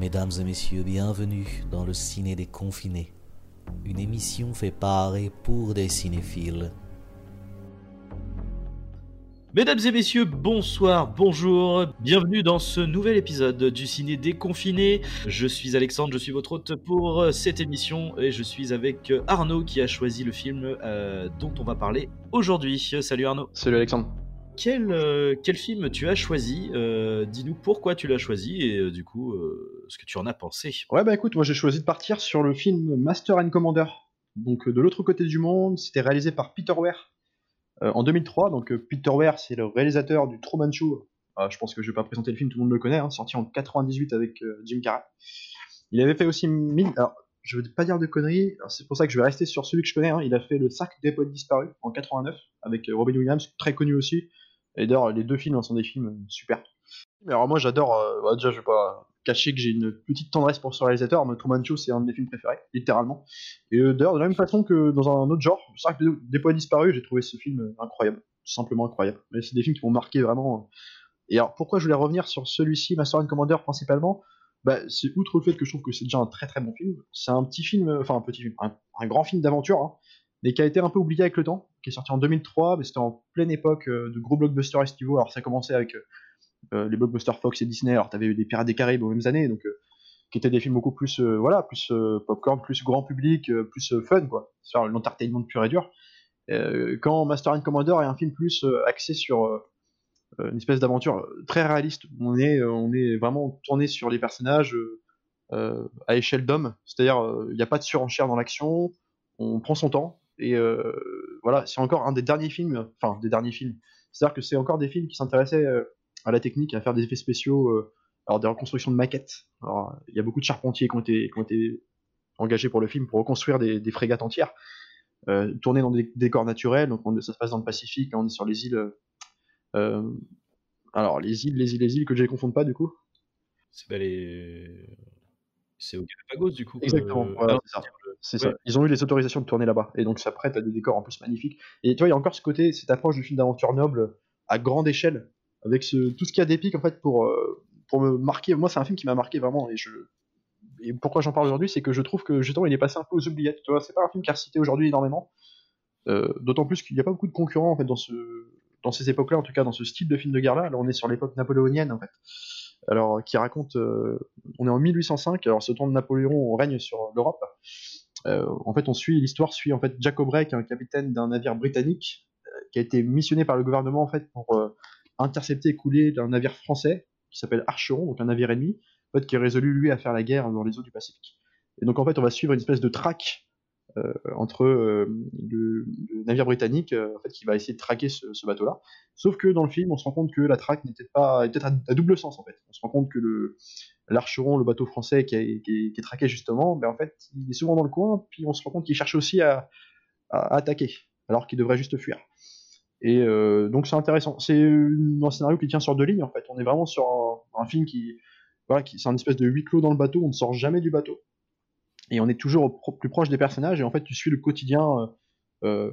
Mesdames et messieurs, bienvenue dans le Ciné des Confinés, une émission fait par et pour des cinéphiles. Mesdames et messieurs, bonsoir, bonjour, bienvenue dans ce nouvel épisode du Ciné Déconfiné. Je suis Alexandre, je suis votre hôte pour cette émission et je suis avec Arnaud qui a choisi le film euh, dont on va parler aujourd'hui. Salut Arnaud. Salut Alexandre. Quel, euh, quel film tu as choisi? Euh, Dis-nous pourquoi tu l'as choisi et du coup ce que tu en as pensé. Ouais bah écoute, moi j'ai choisi de partir sur le film Master and Commander. Donc de l'autre côté du monde, c'était réalisé par Peter Weir euh, en 2003, donc euh, Peter Weir, c'est le réalisateur du Truman Show. Euh, je pense que je vais pas présenter le film, tout le monde le connaît, hein, sorti en 98 avec Jim Carrey. Il avait fait aussi mille. Alors, je veux pas dire de conneries, c'est pour ça que je vais rester sur celui que je connais. Hein. Il a fait le Cercle des poètes disparus en 89 avec Robin Williams, très connu aussi. Et d'ailleurs, les deux films hein, sont des films super. Mais alors moi, j'adore. Bah, déjà, je vais pas cacher que j'ai une petite tendresse pour ce réalisateur. Mais Truman c'est un de mes films préférés, littéralement. Et euh, d'ailleurs, de la même façon que dans un autre genre, que des poètes disparus, j'ai trouvé ce film incroyable, simplement incroyable. Mais c'est des films qui m'ont marqué vraiment. Et alors, pourquoi je voulais revenir sur celui-ci, Master and Commander, principalement? Bah, c'est outre le fait que je trouve que c'est déjà un très très bon film. C'est un petit film, enfin un petit film, un, grand film d'aventure, hein, mais qui a été un peu oublié avec le temps, qui est sorti en 2003, mais c'était en pleine époque euh, de gros blockbusters estivaux. Alors ça commençait avec euh, euh, les blockbusters Fox et Disney. Alors, t'avais eu des Pirates des Caraïbes aux mêmes années, donc qui étaient des films beaucoup plus, euh, voilà, plus popcorn, plus grand public, plus fun, quoi. Sur l'entertainment pur et dur. quand Master and Commander est un film plus axé sur une espèce d'aventure très réaliste. On est, on est vraiment tourné sur les personnages à échelle d'homme. C'est-à-dire, il n'y a pas de surenchère dans l'action. On prend son temps. Et voilà, c'est encore un des derniers films, enfin des derniers films. C'est-à-dire que c'est encore des films qui s'intéressaient à la technique, à faire des effets spéciaux, euh, alors des reconstructions de maquettes. Alors, il y a beaucoup de charpentiers qui ont été, qui ont été engagés pour le film pour reconstruire des, des frégates entières, euh, tourner dans des décors naturels. Donc on, ça se passe dans le Pacifique, on est sur les îles. Euh, alors les îles, les îles, les îles que je les confonde pas du coup. C'est les... C'est au Galapagos du coup. Exactement. c'est ça. Ils ont eu les autorisations de tourner là-bas et donc ça prête à des décors en plus magnifiques. Et tu vois, il y a encore ce côté, cette approche du film d'aventure noble à grande échelle avec ce, tout ce qu'il y a d'épique en fait pour, euh, pour me marquer. Moi, c'est un film qui m'a marqué vraiment et je. Et pourquoi j'en parle aujourd'hui, c'est que je trouve que justement il est passé un peu aux oubliettes. Tu vois, c'est pas un film qui a cité aujourd'hui énormément. Euh, D'autant plus qu'il n'y a pas beaucoup de concurrents en fait dans ce dans ces époques-là, en tout cas dans ce style de film de guerre-là. Là, on est sur l'époque napoléonienne en fait. Alors, qui raconte, euh, on est en 1805. Alors, ce temps de Napoléon, on règne sur l'Europe. Euh, en fait, on suit l'histoire suit en fait Jack est un capitaine d'un navire britannique, euh, qui a été missionné par le gouvernement en fait pour intercepté et coulé d'un navire français qui s'appelle Archeron, donc un navire ennemi, en fait, qui est résolu lui à faire la guerre dans les eaux du Pacifique. Et donc en fait, on va suivre une espèce de traque euh, entre euh, le, navire britannique, euh, en fait, qui va essayer de traquer ce, bateau-là. Sauf que dans le film, on se rend compte que la traque n'était pas, était à, double sens en fait. On se rend compte que le l'Archeron, le bateau français qui, est, traqué justement, ben en fait, il est souvent dans le coin, puis on se rend compte qu'il cherche aussi à, attaquer, alors qu'il devrait juste fuir. Et euh, donc c'est intéressant. C'est un scénario qui tient sur deux lignes en fait. On est vraiment sur un, film qui, voilà, c'est un espèce de huis clos dans le bateau. On ne sort jamais du bateau et on est toujours plus proche des personnages. Et en fait, tu suis le quotidien, euh, euh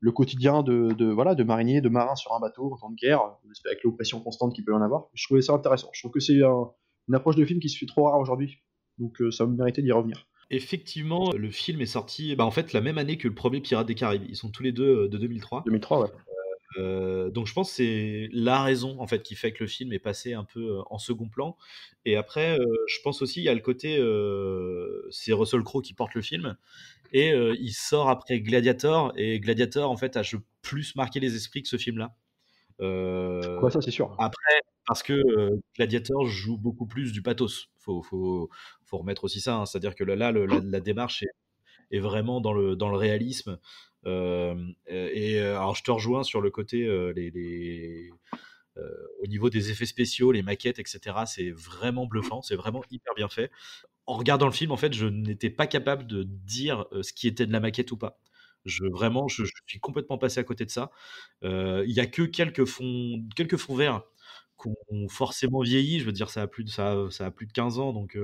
le quotidien de, de, voilà de mariniers, de marins sur un bateau en temps de guerre, avec l'oppression constante qu'il peut y en avoir. Je trouvais ça intéressant. Je trouve que c'est un, une approche de film qui se fait trop rare aujourd'hui. Donc euh, ça me méritait d'y revenir. Effectivement, le film est sorti bah, en fait la même année que le premier Pirates des Caraïbes. Ils sont tous les deux de 2003. 2003, ouais. Euh, donc je pense que c'est la raison en fait qui fait que le film est passé un peu euh, en second plan. Et après, euh, je pense aussi il y a le côté c'est Russell Crowe qui porte le film et il sort après Gladiator et Gladiator en fait a plus marqué les esprits que ce film-là. Quoi ça c'est sûr. Après parce que Gladiator joue beaucoup plus du pathos. Faut faut faut remettre aussi ça. Hein. C'est-à-dire que là, la, démarche est, est, vraiment dans le dans le réalisme. Euh, et euh, alors je te rejoins sur le côté euh, les, au niveau des effets spéciaux, les maquettes, etc. C'est vraiment bluffant, c'est vraiment hyper bien fait. En regardant le film, en fait, je n'étais pas capable de dire ce qui était de la maquette ou pas. Je vraiment, je, suis complètement passé à côté de ça. Il y a que quelques fonds, quelques fonds verts qui forcément vieilli. Je veux dire, ça a plus de ça, a plus de 15 ans, donc.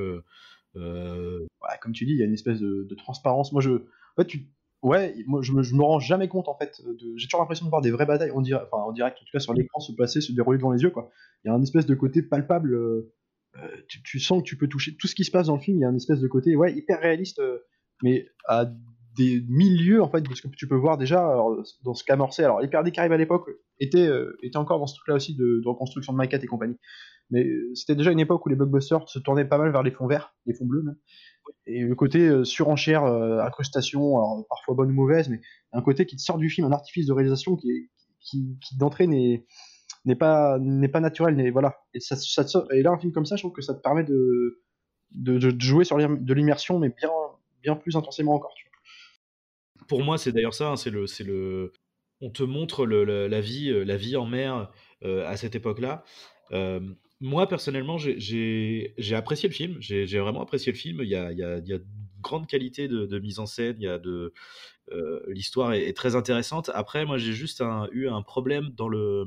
comme tu dis, il y a une espèce de, transparence. Moi, je, en fait, tu, ouais, moi je me, je me rends jamais compte en fait. De... J'ai toujours l'impression de voir des vraies batailles en, direct, en direct, tout cas sur l'écran se passer, se dérouler devant les yeux quoi. Il y a un espèce de côté palpable, euh, tu, sens que tu peux toucher tout ce qui se passe dans le film. Il y a un espèce de côté, ouais, hyper réaliste, mais à des milieux en fait de ce que tu peux voir déjà dans ce qu'amorçait. Alors des Caraïbes à l'époque étaient, étaient encore dans ce truc-là aussi de, de, reconstruction de maquettes et compagnie. Mais c'était déjà une époque où les blockbusters se tournaient pas mal vers les fonds verts, les fonds bleus même. Et le côté surenchère, incrustation, alors parfois bonne ou mauvaise, mais un côté qui te sort du film, un artifice de réalisation qui, qui, d'entrée n'est n'est pas n'est pas naturel n'est voilà et ça, et là un film comme ça je trouve que ça te permet de de, jouer sur de l'immersion mais bien bien plus intensément encore. Pour moi c'est d'ailleurs ça hein, c'est le c'est le on te montre la vie euh, la vie en mer euh, à cette époque là euh, moi personnellement j'ai apprécié le film j'ai vraiment apprécié le film il y a, il y a, il y a grande qualité de, de, mise en scène il y a de l'histoire est, très intéressante après moi j'ai juste eu un problème dans le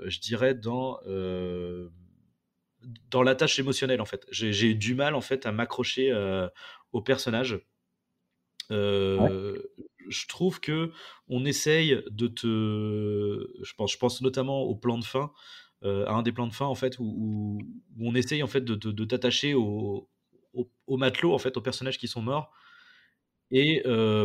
euh, je dirais, dans, euh, dans l'attache émotionnelle, en fait. J'ai du mal, en fait, à m'accrocher euh, au personnage. Je trouve que on essaye de te. Je pense, notamment au plan de fin, à un des plans de fin, en fait, où, on essaye, en fait, de, t'attacher au, au, au, matelot, en fait, aux personnages qui sont morts. Et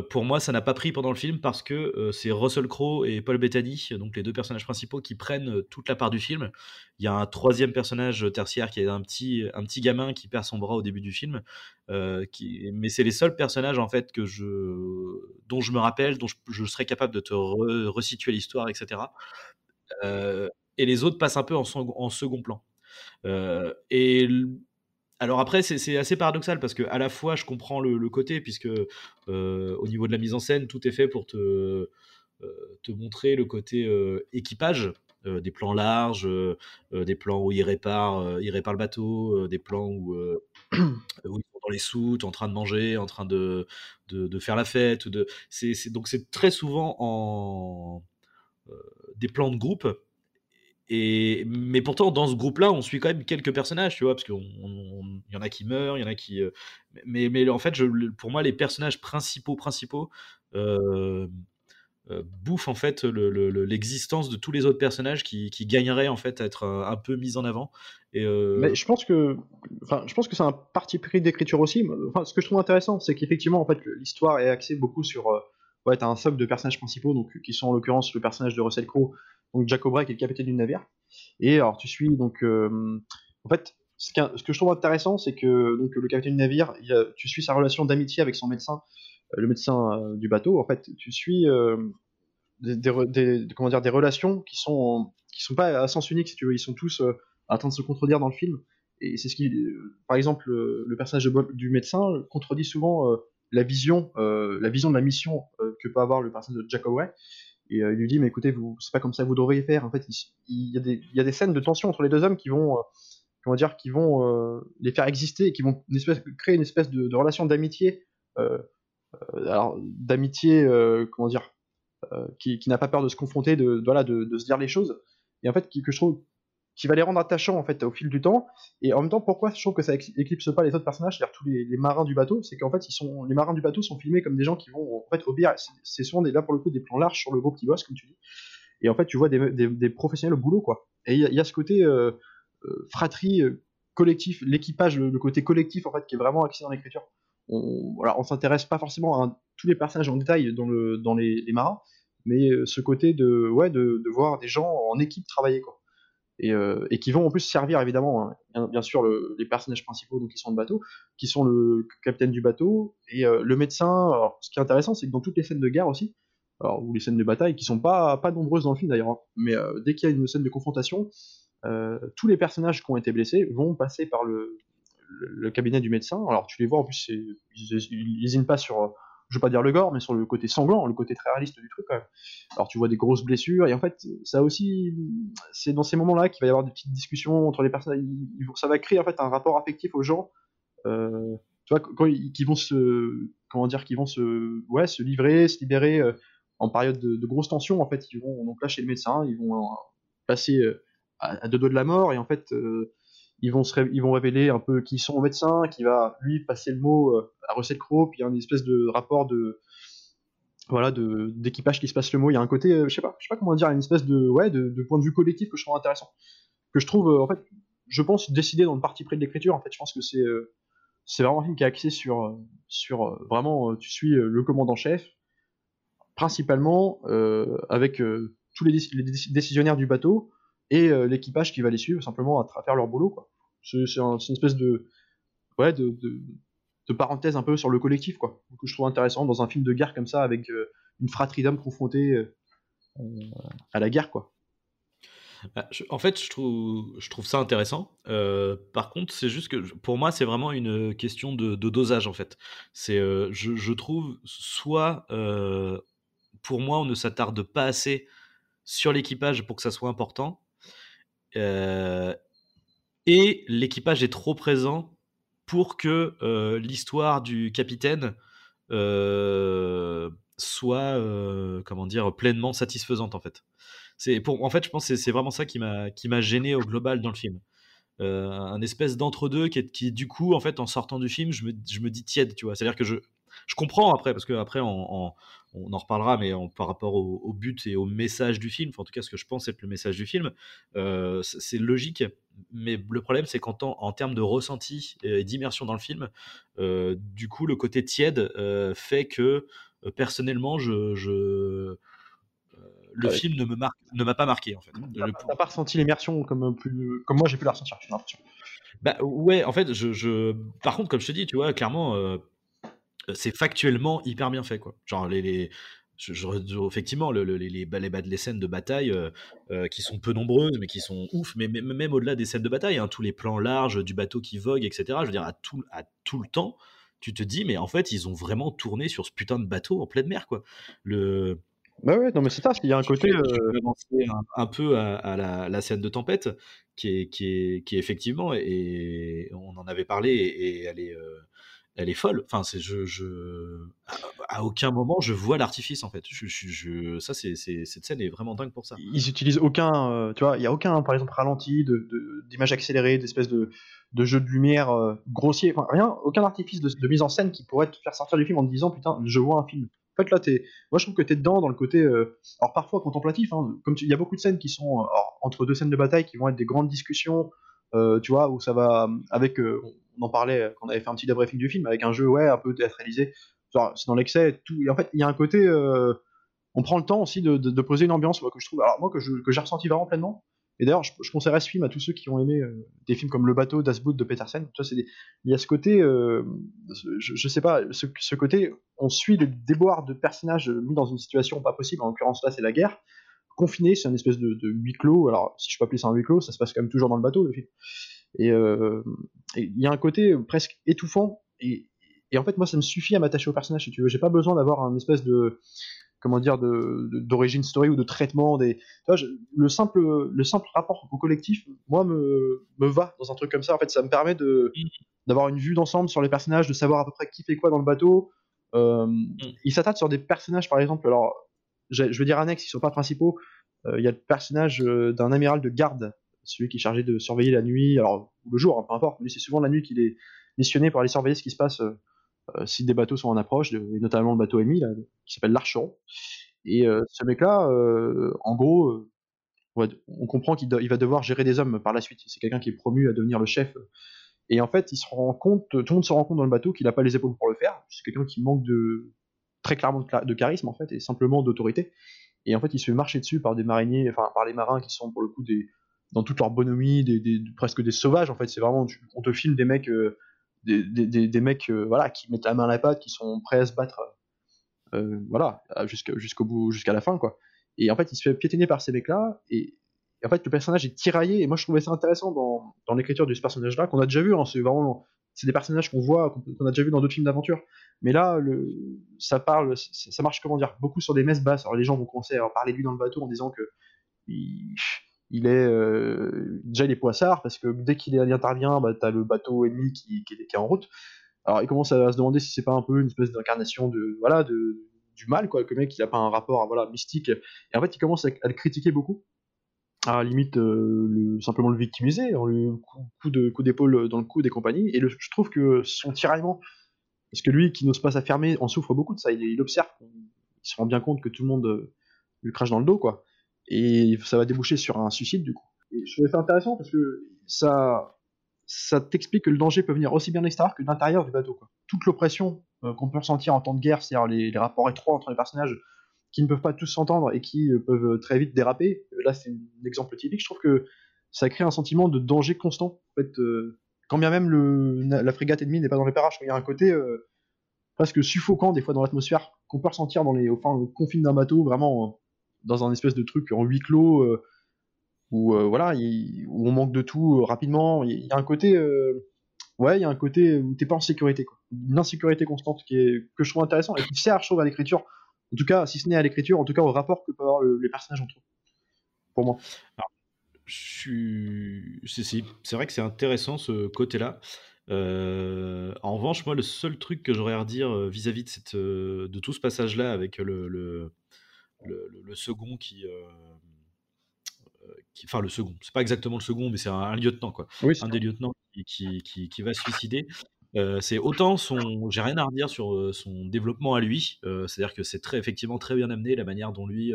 pour moi, ça n'a pas pris pendant le film parce que c'est Russell Crowe et Paul Bettany, donc les deux personnages principaux, qui prennent toute la part du film. Il y a un troisième personnage tertiaire qui est un petit, un petit gamin qui perd son bras au début du film. Mais c'est les seuls personnages en fait que je... dont je me rappelle, dont je, serais capable de te resituer l'histoire, etc. et les autres passent un peu en, en second plan. et alors après, c'est assez paradoxal parce que à la fois, je comprends le, côté, puisque euh, au niveau de la mise en scène, tout est fait pour te, euh, te montrer le côté euh, équipage, des plans larges, des plans où ils réparent, ils réparent le bateau, des plans où, où, ils sont dans les soutes, en train de manger, en train de, de, de faire la fête. De, donc c'est très souvent en des plans de groupe mais pourtant, dans ce groupe-là, on suit quand même quelques personnages, tu vois, parce qu'il y en a qui meurent, il y en a qui. Euh, mais, en fait, pour moi, les personnages principaux, principaux, euh, euh, bouffent en fait l'existence de tous les autres personnages qui, gagneraient en fait à être un, peu mis en avant. Mais je pense que, enfin, je pense que c'est un parti pris d'écriture aussi. Enfin, ce que je trouve intéressant, c'est qu'effectivement, en fait, l'histoire est axée beaucoup sur. ouais, t'as un socle de personnages principaux, donc qui sont en l'occurrence le personnage de Russell Crowe donc Jack O'Brien qui est le capitaine du navire. Et alors tu suis donc euh, en fait ce, que je trouve intéressant c'est que donc le capitaine du navire, tu suis sa relation d'amitié avec son médecin, euh, le médecin euh, du bateau. En fait, tu suis des, comment dire des relations qui sont qui sont pas à sens unique si tu veux, ils sont tous en train de se contredire dans le film. Et c'est ce qui, par exemple, le personnage du médecin contredit souvent la vision, la vision de la mission que peut avoir le personnage de Jack O'Brien. Et euh, il lui dit, mais écoutez, vous, c'est pas comme ça que vous devriez faire. En fait, il, y a des, il, y a des, scènes de tension entre les deux hommes qui vont, euh, comment dire, qui vont euh, les faire exister qui vont créer une espèce de, relation d'amitié, alors d'amitié, comment dire, qui, qui n'a pas peur de se confronter, de, voilà, de, de, se dire les choses. Et en fait, que je trouve qui va les rendre attachants en fait au fil du temps. Et en même temps, pourquoi je trouve que ça éclipse pas les autres personnages, c'est-à-dire tous les, marins du bateau, c'est qu'en fait, ils sont, les marins du bateau sont filmés comme des gens qui vont en fait au. C'est souvent des, là pour le coup des plans larges sur le groupe qui bosse, comme tu dis. Et en fait, tu vois des, professionnels au boulot, quoi. Et il y, a ce côté euh, euh, fratrie, euh, collectif, l'équipage, le, côté collectif en fait qui est vraiment axé dans l'écriture. On, voilà, s'intéresse pas forcément à tous les personnages en détail dans, le, dans les, marins, mais ce côté de, ouais, de voir des gens en équipe travailler, quoi. Euh, et, qui vont en plus servir évidemment, hein, bien, sûr, les personnages principaux donc, qui sont de bateau, qui sont le capitaine du bateau et euh, le médecin. Ce qui est intéressant, c'est que dans toutes les scènes de guerre aussi, alors, ou les scènes de bataille, qui sont pas, pas nombreuses dans le film d'ailleurs, hein, mais euh, dès qu'il y a une scène de confrontation, tous les personnages qui ont été blessés vont passer par le, le, cabinet du médecin. Alors tu les vois en plus, ils n'hésitent pas sur je veux pas dire le gore, mais sur le côté sanglant, le côté très réaliste du truc quand même. Alors tu vois des grosses blessures, et en fait, ça aussi, c'est dans ces moments-là qu'il va y avoir des petites discussions entre les personnes, ça va créer en fait un rapport affectif aux gens, euh, tu vois, quand ils, qui vont se, comment dire, qui vont se, ouais, se livrer, se libérer euh, en période de, grosse tension, en fait, ils vont donc là chez le médecin, ils vont euh, passer à, deux doigts de la mort, et en fait, ils vont, se ils vont révéler un peu qui sont au médecin, qui va lui passer le mot euh, à Russell Crowe, puis il y a une espèce de rapport de voilà de d'équipage qui se passe le mot. Il y a un côté, euh, je sais pas, je sais pas comment dire, une espèce de ouais de, point de vue collectif que je trouve intéressant, que je trouve euh, en fait je pense, décidé dans le parti pris de l'écriture. En fait, je pense que c'est c'est vraiment un film qui est axé sur, sur vraiment, tu suis le commandant-chef, principalement avec tous les, décisionnaires du bateau et l'équipage qui va les suivre simplement à, faire leur boulot. C'est une espèce de, ouais, de, parenthèse un peu sur le collectif, quoi, que je trouve intéressant dans un film de guerre comme ça avec une fratrie d'hommes confrontés à la guerre, quoi. Bah, en fait, je trouve, ça intéressant. Euh, par contre, c'est juste que pour moi, c'est vraiment une question de, dosage en fait. C'est, euh, je, trouve, soit euh, pour moi, on ne s'attarde pas assez sur l'équipage pour que ça soit important, et l'équipage est trop présent pour que l'histoire du capitaine soit, comment dire, pleinement satisfaisante en fait pour, en fait, je pense que c'est vraiment ça qui m'a, qui m'a gêné au global dans le film. Euh, un espèce d'entre-deux qui, qui, du coup, en fait, en sortant du film, je me, je me dis tiède, tu vois. C'est-à-dire que je, je comprends après, parce que après, on, on, en reparlera, mais par rapport au, but et au message du film, en tout cas, ce que je pense être le message du film, euh, c'est logique. Mais le problème, c'est qu'en en termes de ressenti et d'immersion dans le film, euh, du coup, le côté tiède fait que personnellement, je, je le film ne me marque, ne m'a pas marqué en fait. T'as pas ressenti l'immersion comme plus, comme moi j'ai pu la ressentir. Bah ouais, en fait, je, je, par contre, comme je te dis, tu vois, clairement, euh, c'est factuellement hyper bien fait quoi. Genre les, les je, effectivement, le, les, les, les, scènes de bataille euh, euh, qui sont peu nombreuses, mais qui sont ouf, mais, même au-delà des scènes de bataille, hein, tous les plans larges du bateau qui vogue, etc. Je veux dire, à tout, à tout le temps, tu te dis, mais en fait, ils ont vraiment tourné sur ce putain de bateau en pleine mer, quoi. Le, bah ouais, non mais c'est ça, il y a un côté. Euh... Un, peu à, la, scène de tempête, qui est, qui est, qui est effectivement, et on en avait parlé, et elle est, euh, elle est folle. Enfin, c'est, je, je, à, aucun moment je vois l'artifice en fait. Ça, c'est, cette scène est vraiment dingue pour ça. Ils utilisent aucun, euh, tu vois, il y a aucun, par exemple, ralenti, de, d'image accélérée, d'espèce de, de jeu de lumière euh, grossier, rien, aucun artifice de, mise en scène qui pourrait te faire sortir du film en te disant putain, je vois un film. En fait, là, es... moi, je trouve que tu es dedans dans le côté, euh, alors parfois contemplatif, hein, comme il y a beaucoup de scènes qui sont entre deux scènes de bataille qui vont être des grandes discussions, tu vois, où ça va avec, euh, on en parlait quand on avait fait un petit débriefing du film, avec un jeu, ouais, un peu théâtralisé, c'est dans l'excès, tout. Et en fait, il y a un côté, on prend le temps aussi de, de, poser une ambiance, moi, que je trouve, alors moi que j'ai ressenti vraiment pleinement. Et d'ailleurs, je, je, conseillerais ce film à tous ceux qui ont aimé euh, des films comme Le bateau Das Boot de Petersen. il y a ce côté, euh, je, sais pas, ce, ce, côté, on suit le déboire de personnages mis dans une situation pas possible. En l'occurrence là, c'est la guerre. Confiné, c'est un espèce de, de, huis clos. Alors, si je peux appeler ça un huis clos, ça se passe quand même toujours dans le bateau, le film. Et euh, il y a un côté presque étouffant. Et, et en fait, moi, ça me suffit à m'attacher au personnage, si tu veux. J'ai pas besoin d'avoir un espèce de comment dire d'origine story ou de traitement des le simple le simple rapport au collectif moi me, me va dans un truc comme ça en fait ça me permet de d'avoir une vue d'ensemble sur les personnages de savoir à peu près qui fait quoi dans le bateau euh, mm. il s'attaque sur des personnages par exemple alors je veux dire annexes ils sont pas principaux euh, il y a le personnage euh, d'un amiral de garde celui qui est chargé de surveiller la nuit alors le jour hein, peu importe mais c'est souvent la nuit qu'il est missionné pour aller surveiller ce qui se passe euh, si des bateaux sont en approche, et notamment le bateau ennemi, qui s'appelle l'Archeron. Et ce mec-là, en gros, on comprend qu'il va devoir gérer des hommes par la suite. C'est quelqu'un qui est promu à devenir le chef. Et en fait, il se rend compte, tout le monde se rend compte dans le bateau qu'il n'a pas les épaules pour le faire. C'est quelqu'un qui manque de très clairement de, charisme en fait et simplement d'autorité. Et en fait, il se fait marcher dessus par des mariniers, enfin par les marins qui sont pour le coup des dans toute leur bonhomie, des, presque des sauvages. En fait, c'est vraiment, on te filme des mecs des, des, mecs euh, voilà, qui mettent la main à la pâte, qui sont prêts à se battre euh, voilà, jusqu'au bout, jusqu'à la fin. quoi. Et en fait, il se fait piétiner par ces mecs-là, et, en fait, le personnage est tiraillé, et moi je trouvais ça intéressant dans, dans l'écriture de ce personnage-là, qu'on a déjà vu, hein, c'est vraiment. C'est des personnages qu'on voit, qu'on a déjà vu dans d'autres films d'aventure. Mais là, ça parle, ça, marche comment dire, beaucoup sur des messes basses. Alors les gens vont commencer à parler de lui dans le bateau en disant que il est euh, déjà il est poissard parce que dès qu'il intervient, bah, t'as le bateau ennemi qui, est en route. Alors il commence à, se demander si c'est pas un peu une espèce d'incarnation de voilà de, du mal quoi, que le mec il a pas un rapport voilà mystique. Et en fait il commence à, le critiquer beaucoup, à limite euh, le, simplement le victimiser, en coup, de coup d'épaule dans le cou des compagnies. Et je trouve que son tiraillement, parce que lui qui n'ose pas s'affirmer, en souffre beaucoup de ça. Il, observe, il se rend bien compte que tout le monde euh, lui crache dans le dos quoi et ça va déboucher sur un suicide du coup. Et je trouvais ça intéressant parce que ça, ça t'explique que le danger peut venir aussi bien de l'extérieur que de l'intérieur du bateau. Quoi. Toute l'oppression euh, qu'on peut ressentir en temps de guerre, c'est-à-dire les, rapports étroits entre les personnages qui ne peuvent pas tous s'entendre et qui euh, peuvent très vite déraper. Là, c'est un exemple typique. Je trouve que ça crée un sentiment de danger constant. En fait, quand bien même la frégate ennemie n'est pas dans les parages, il y a un côté presque suffocant des fois dans l'atmosphère qu'on peut ressentir dans les enfin, d'un bateau, vraiment dans un espèce de truc en huis clos euh, où euh, on manque de tout euh, rapidement. Il y, a un côté, ouais, il y a un côté où t'es pas en sécurité. Une insécurité constante qui est que je trouve intéressant et qui sert, je trouve, à l'écriture. En tout cas, si ce n'est à l'écriture, en tout cas au rapport que peuvent avoir les personnages entre eux. Pour moi. c'est vrai que c'est intéressant ce côté-là. en revanche, moi, le seul truc que j'aurais à redire vis-à-vis de, cette, de tout ce passage-là avec le, le, le, second qui, qui, Enfin, le second, c'est pas exactement le second, mais c'est un, lieutenant, quoi. un des lieutenants qui, qui, qui, va se suicider. C'est autant son, j'ai rien à redire sur son développement à lui. C'est-à-dire que c'est très effectivement très bien amené la manière dont lui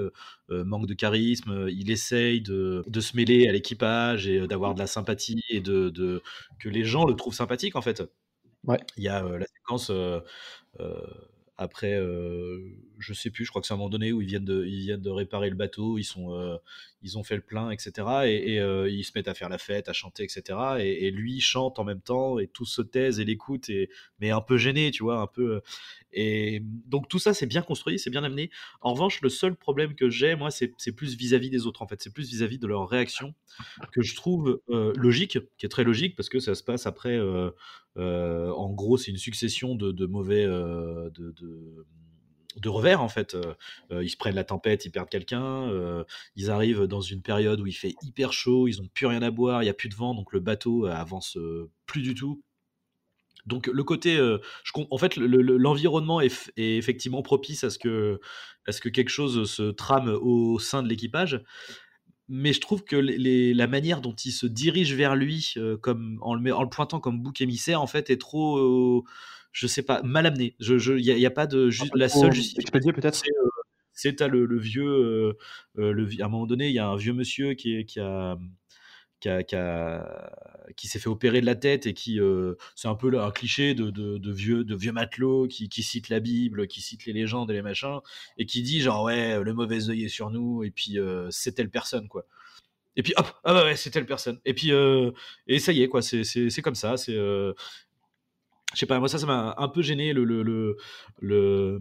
manque de charisme. Il essaye de, de se mêler à l'équipage et d'avoir de la sympathie et de, de, que les gens le trouvent sympathique en fait. Ouais. Il y a la séquence après, euh, je sais plus, je crois que c'est à un moment donné où ils viennent de, ils viennent de réparer le bateau, ils, sont, euh, ils ont fait le plein, etc. Et, euh, ils se mettent à faire la fête, à chanter, etc. Et, lui chante en même temps, et tous se taisent et l'écoutent, et, mais un peu gêné, tu vois, un peu. Et donc tout ça, c'est bien construit, c'est bien amené. En revanche, le seul problème que j'ai, moi, c'est plus vis-à-vis des autres, en fait. C'est plus vis-à-vis de leur réaction que je trouve logique, qui est très logique, parce que ça se passe après. En gros, c'est une succession de, mauvais. de de revers en fait. Euh, euh, ils se prennent la tempête, ils perdent quelqu'un. Euh, ils arrivent dans une période où il fait hyper chaud, ils n'ont plus rien à boire, il y a plus de vent, donc le bateau avance plus du tout. Donc le côté, en fait, l'environnement est, effectivement propice à ce que quelque chose se trame au sein de l'équipage mais je trouve que la manière dont il se dirige vers lui, comme en le, en le, pointant comme bouc émissaire, en fait, est trop, je sais pas, mal amené. Il je, n'y a, a, pas de la seule justification. peut-être. C'est à le, vieux, le, à un moment donné, il y a un vieux monsieur qui, qui a qui, s'est fait opérer de la tête et qui c'est un peu un cliché de, vieux de vieux matelot qui, qui, cite la Bible, qui cite les légendes et les machins et qui dit genre ouais le mauvais œil est sur nous et puis c'est telle personne quoi. Et puis hop ah bah ouais c'est telle personne et puis et ça y est quoi c'est comme ça c'est je sais pas, moi ça, ça m'a un peu gêné le, le, le, le,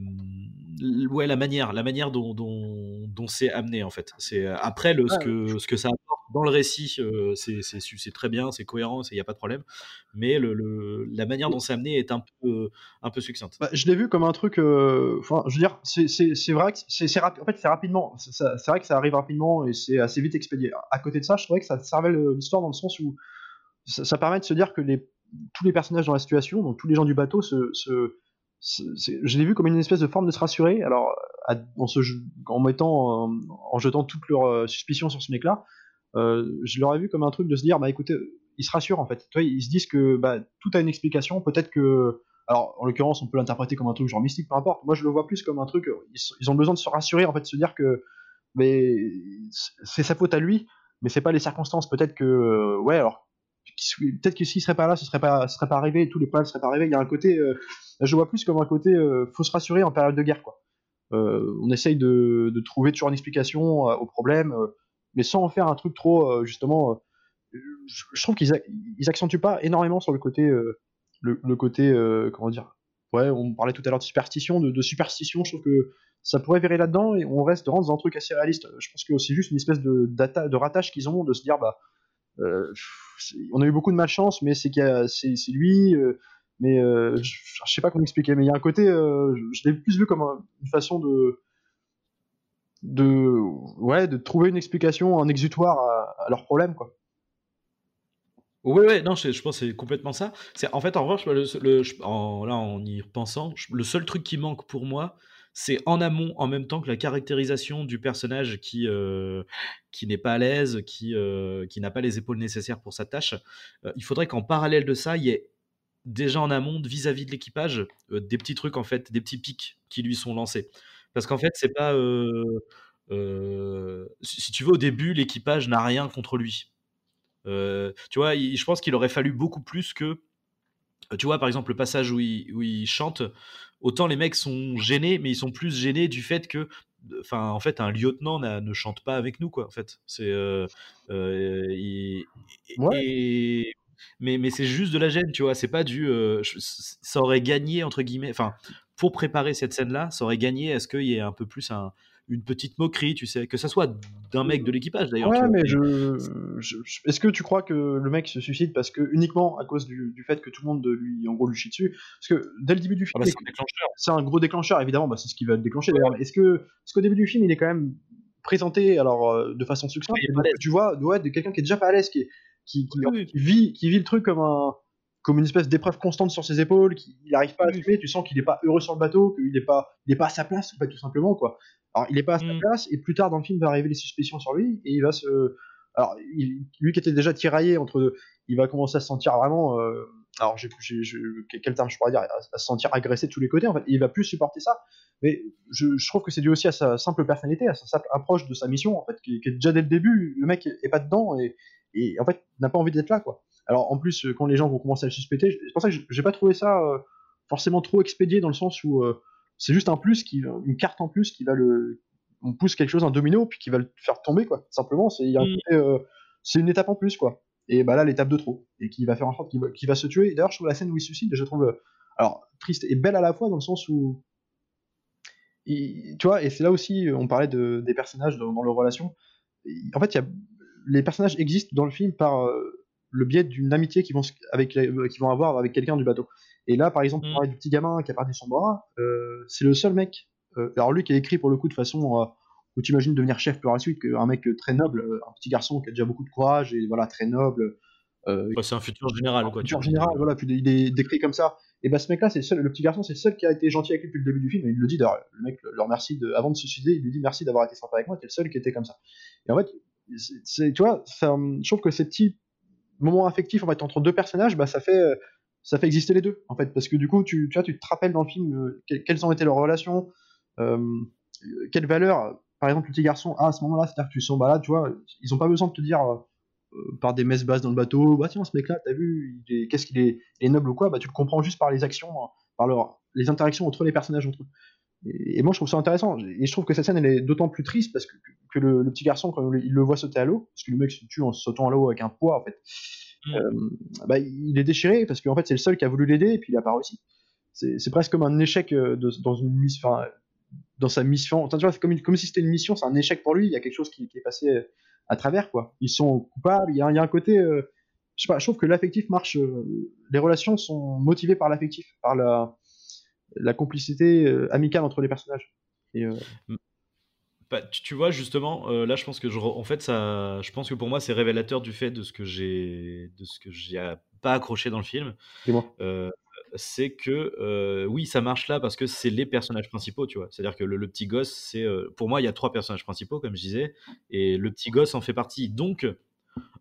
ouais, la manière, la manière dont, dont, dont c'est amené en fait. C'est après le, ce que, ce que ça apporte dans le récit, euh, c'est très bien, c'est cohérent, il n'y a pas de problème. Mais la manière dont c'est amené est un peu, succincte. Bah, je l'ai vu comme un truc. Euh, enfin, je veux dire, c'est vrai que c'est rapidement. C'est vrai que ça arrive rapidement et c'est assez vite expédié. À côté de ça, je trouvais que ça servait l'histoire dans le sens où ça, permet de se dire que tous les personnages dans la situation, donc tous les gens du bateau, je l'ai vu comme une espèce de forme de se rassurer. Alors, en, jetant toutes leurs euh, suspicions sur ce mec-là, euh, je l'aurais vu comme un truc de se dire, bah écoutez, ils se rassurent en fait. ils se disent que bah, tout a une explication. Peut-être que, alors en l'occurrence, on peut l'interpréter comme un truc genre mystique, peu importe. Moi, je le vois plus comme un truc. Ils, ont besoin de se rassurer en fait, de se dire que, mais c'est sa faute à lui, mais c'est pas les circonstances. Peut-être que, ouais, alors peut-être que s'il serait pas là, ce serait pas, serait pas arrivé, tous les problèmes seraient pas arrivés. Il y a un côté, euh, je vois plus comme un côté, euh, faut se rassurer en période de guerre, quoi. Euh, on essaye de, trouver toujours une explication aux problèmes, mais sans en faire un truc trop, justement. Je, trouve qu'ils ils accentuent pas énormément sur le côté, le, côté, comment dire. Ouais, on parlait tout à l'heure de superstition, de, superstition. Je trouve que ça pourrait virer là-dedans et on reste dans un truc assez réaliste. Je pense que c'est juste une espèce de, de rattache qu'ils ont de se dire, bah euh, on a eu beaucoup de malchance, mais c'est c'est lui. Euh, mais euh, je, sais pas comment expliquer, mais il y a un côté, je, l'ai plus vu comme une façon de, de, ouais, de trouver une explication, un exutoire à, leurs problèmes, quoi. Oui, ouais, non, je, pense que c'est complètement ça. C'est en fait, en revanche, le, en, là, en y repensant, le seul truc qui manque pour moi, c'est en amont en même temps que la caractérisation du personnage qui, euh, qui n'est pas à l'aise, qui, euh, qui n'a pas les épaules nécessaires pour sa tâche. Euh, il faudrait qu'en parallèle de ça, il y ait déjà en amont, vis-à-vis de l'équipage, des petits trucs, en fait, des petits pics qui lui sont lancés. Parce qu'en fait, c'est pas. si tu veux, au début, l'équipage n'a rien contre lui. tu vois, je pense qu'il aurait fallu beaucoup plus que tu vois, par exemple, le passage où il, où il chante, autant les mecs sont gênés, mais ils sont plus gênés du fait que enfin en fait un lieutenant ne chante pas avec nous quoi en fait c'est euh, euh, mais mais c'est juste de la gêne tu vois c'est pas du euh, ça aurait gagné entre guillemets enfin pour préparer cette scène là ça aurait gagné est-ce qu'il y ait un peu plus un une petite moquerie, tu sais, que ça soit d'un mec de l'équipage d'ailleurs. Ouais, mais je, est-ce que tu crois que le mec se suicide parce que uniquement à cause du, fait que tout le monde lui, en gros, lui chie dessus? Parce que dès le début du film, ah bah, c'est un gros déclencheur, évidemment, bah, c'est ce qui va le déclencher d'ailleurs. Est-ce que, est qu'au début du film, il est quand même présenté alors euh, de façon succincte? Tu vois, ouais, de quelqu'un qui est déjà pas à l'aise, qui, qui, vit, qui vit le truc comme un comme une espèce d'épreuve constante sur ses épaules, qu'il n'arrive pas à assumer, tu sens qu'il n'est pas heureux sur le bateau, qu'il n'est pas, il pas à sa place, en fait, tout simplement, quoi. Alors, il est pas à sa mm. place, et plus tard dans le film, va arriver les suspicions sur lui, et il va se. Alors, lui qui était déjà tiraillé entre. Il va commencer à se sentir vraiment. Euh, alors, j'ai, quel terme je pourrais dire À se sentir agressé de tous les côtés, en fait. il va plus supporter ça. Mais je, trouve que c'est dû aussi à sa simple personnalité, à sa simple approche de sa mission, en fait, qui, est déjà dès le début, le mec est pas dedans, et, et en fait, n'a pas envie d'être là, quoi. Alors, en plus, quand les gens vont commencer à le suspecter, c'est pour ça que j'ai pas trouvé ça euh, forcément trop expédié dans le sens où. Euh, c'est juste un plus, qui, une carte en plus qui va le. On pousse quelque chose, un domino, puis qui va le faire tomber, quoi. Simplement, c'est mm. euh, une étape en plus, quoi. Et bah là, l'étape de trop. Et qui va faire en sorte qu'il va, va, se tuer. D'ailleurs, je trouve la scène où il se suicide, je trouve. Euh, alors, triste et belle à la fois, dans le sens où. tu vois, et c'est là aussi, on parlait de, des personnages dans, leur relation. En fait, y a, les personnages existent dans le film par euh, le biais d'une amitié qu'ils vont, avec, qu'ils vont avoir avec quelqu'un du bateau. Et là, par exemple, mm. du petit gamin qui a perdu son bras, euh, c'est le seul mec. Euh, alors lui qui a écrit pour le coup de façon euh, où tu imagines devenir chef par la suite, un mec très noble, un petit garçon qui a déjà beaucoup de courage et voilà très noble. c'est un futur général, quoi. Un futur général, voilà. Puis il est décrit comme ça. Et bah ce mec-là, c'est le seul, le petit garçon, c'est le seul qui a été gentil avec lui depuis le début du film. Et il le dit d'ailleurs, le mec le remercie de, avant de se suicider, il lui dit merci d'avoir été sympa avec moi. T'es le seul qui était comme ça. Et en fait, tu vois, je trouve que ces petits moments affectifs en fait entre deux personnages, bah ça fait ça fait exister les deux, en fait, parce que du coup, tu, tu, tu te rappelles dans le film euh, quelles ont été leurs relations, euh, quelles valeurs, par exemple, le petit garçon a à ce moment-là, c'est-à-dire que tu sens, bah là, tu vois, ils ont pas besoin de te dire euh, par des messes basses dans le bateau, bah tiens, ce mec-là, t'as vu, qu'est-ce qu'il est, noble ou quoi, bah tu le comprends juste par les actions, par leur, les interactions entre les personnages. Et, moi, je trouve ça intéressant, et je trouve que cette scène, elle est d'autant plus triste parce que, que le, petit garçon, quand il le voit sauter à l'eau, parce que le mec se tue en sautant à l'eau avec un poids, en fait, Mm. Euh, bah, il est déchiré parce qu'en fait c'est le seul qui a voulu l'aider et puis il a pas réussi. C'est presque comme un échec euh, de, dans une mission, dans sa mission. tu vois, comme, comme si c'était une mission, c'est un échec pour lui. Il y a quelque chose qui, qui, est passé euh, à travers quoi. Ils sont coupables. Il y a, il y a un côté, je sais pas, je trouve que l'affectif marche. les relations sont motivées par l'affectif, par la, la complicité amicale entre les personnages. Et, bah, tu, vois justement, euh, là je pense que je, en fait ça, je pense que pour moi c'est révélateur du fait de ce que j'ai, de ce que j'ai pas accroché dans le film. Euh, c'est que euh, oui ça marche là parce que c'est les personnages principaux, tu vois. C'est-à-dire que le, petit gosse, c'est, pour moi il y a trois personnages principaux comme je disais, et le petit gosse en fait partie. Donc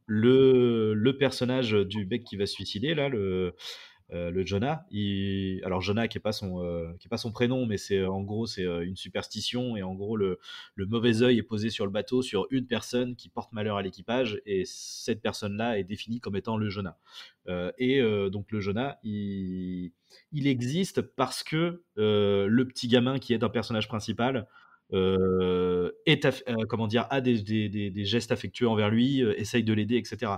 le, le personnage du mec qui va se suicider là, le euh, le Jonah. Il... Alors Jonah qui est pas son euh, qui est pas son prénom, mais c'est en gros c'est euh, une superstition et en gros le, le mauvais œil est posé sur le bateau sur une personne qui porte malheur à l'équipage et cette personne-là est définie comme étant le Jonah. et donc le Jonah il, il existe parce que le petit gamin qui est un personnage principal est comment dire a des, des, des, gestes affectueux envers lui, essaye de l'aider, etc.